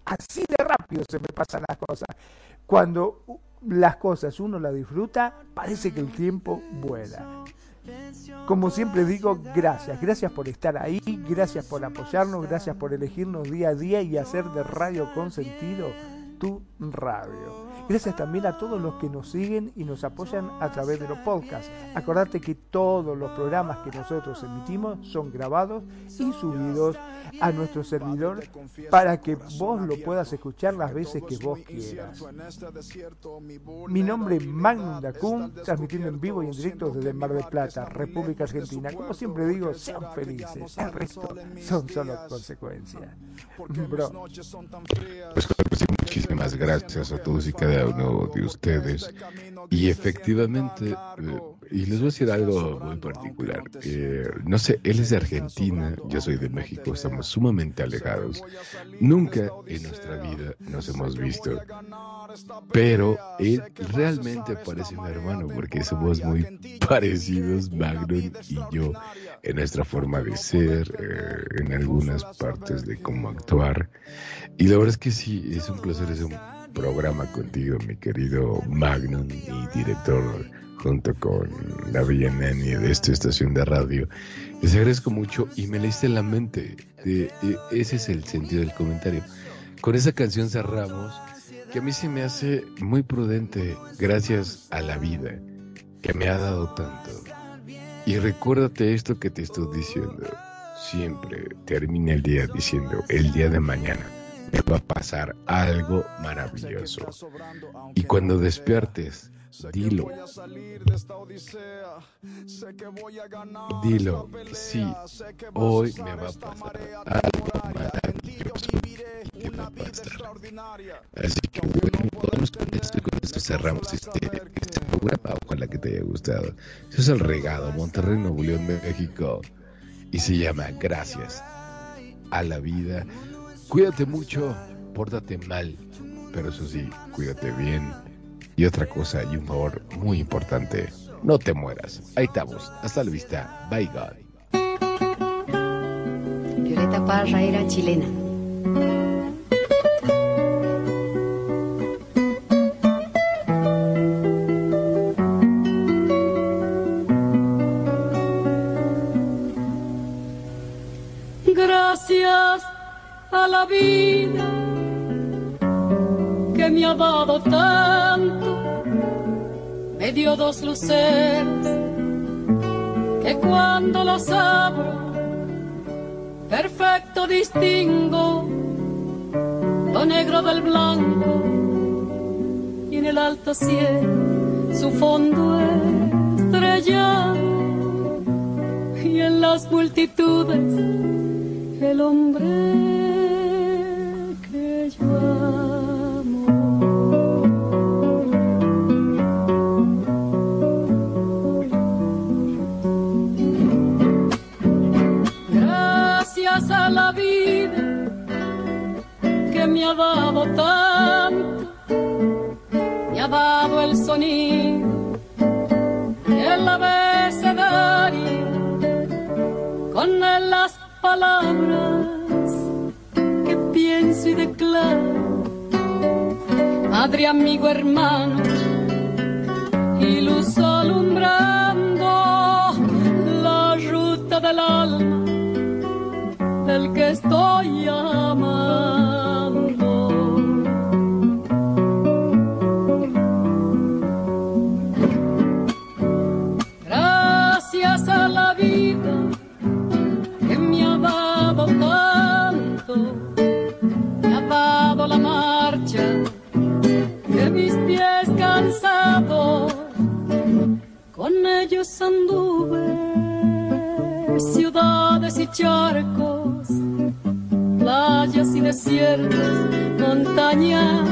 así de rápido se me pasan las cosas. Cuando las cosas uno las disfruta, parece que el tiempo vuela. Como siempre digo, gracias, gracias por estar ahí, gracias por apoyarnos, gracias por elegirnos día a día y hacer de Radio con sentido tu radio. Gracias también a todos los que nos siguen y nos apoyan a través de los podcasts. Acordate que todos los programas que nosotros emitimos son grabados y subidos a nuestro servidor para que vos lo puedas escuchar las veces que vos quieras. Mi nombre es Magnum Dacun, transmitiendo en vivo y en directo desde Mar del Plata, República Argentina. Como siempre digo, sean felices. El resto son solo consecuencias. Bro. Muchísimas gracias a todos y cada uno de ustedes. Y efectivamente, eh, y les voy a decir algo muy particular. Eh, no sé, él es de Argentina, yo soy de México, estamos sumamente alejados. Nunca en nuestra vida nos hemos visto. Pero él realmente parece mi hermano porque somos muy parecidos, Magnum y yo, en nuestra forma de ser, eh, en algunas partes de cómo actuar. Y la verdad es que sí, es un placer, es un programa contigo, mi querido Magnum y director junto con la Bella Nani de esta estación de radio. Les agradezco mucho y me leíste en la mente. De, de- ese es el sentido del comentario. Con esa canción cerramos, que a mí se me hace muy prudente, gracias a la vida, que me ha dado tanto. Y recuérdate esto que te estoy diciendo. Siempre termina el día diciendo, el día de mañana me va a pasar algo maravilloso. Y cuando despiertes, dilo. Dilo, sí, hoy me va a pasar algo maravilloso. va a pasar. Así que bueno, vamos con esto y con esto cerramos este, este programa. Ojalá que te haya gustado. Eso es el regado, Monterrey, Nuevo León, México. Y se llama Gracias a la vida. Cuídate mucho, pórtate mal, pero eso sí, cuídate bien. Y otra cosa, y un favor muy importante, no te mueras. Ahí estamos. Hasta la vista. Bye, God. Violeta Parra era chilena. Gracias a la vida que me ha dado tanto, me dio dos luceros que cuando los abro, perfecto distingo lo negro del blanco y en el alto cielo su fondo estrellado y en las multitudes el hombre que yo Madre, amigo, hermano, y luz alumbrando la ruta del alma del que estoy amando. Desiertos, montañas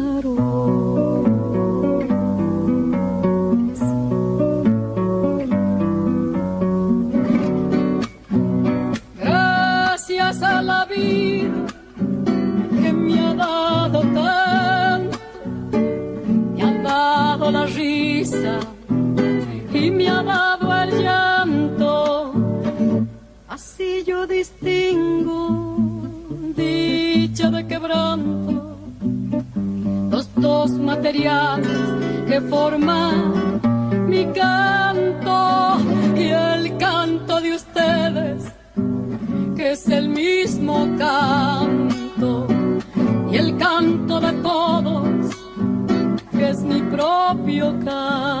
Que forman mi canto y el canto de ustedes, que es el mismo canto, y el canto de todos, que es mi propio canto.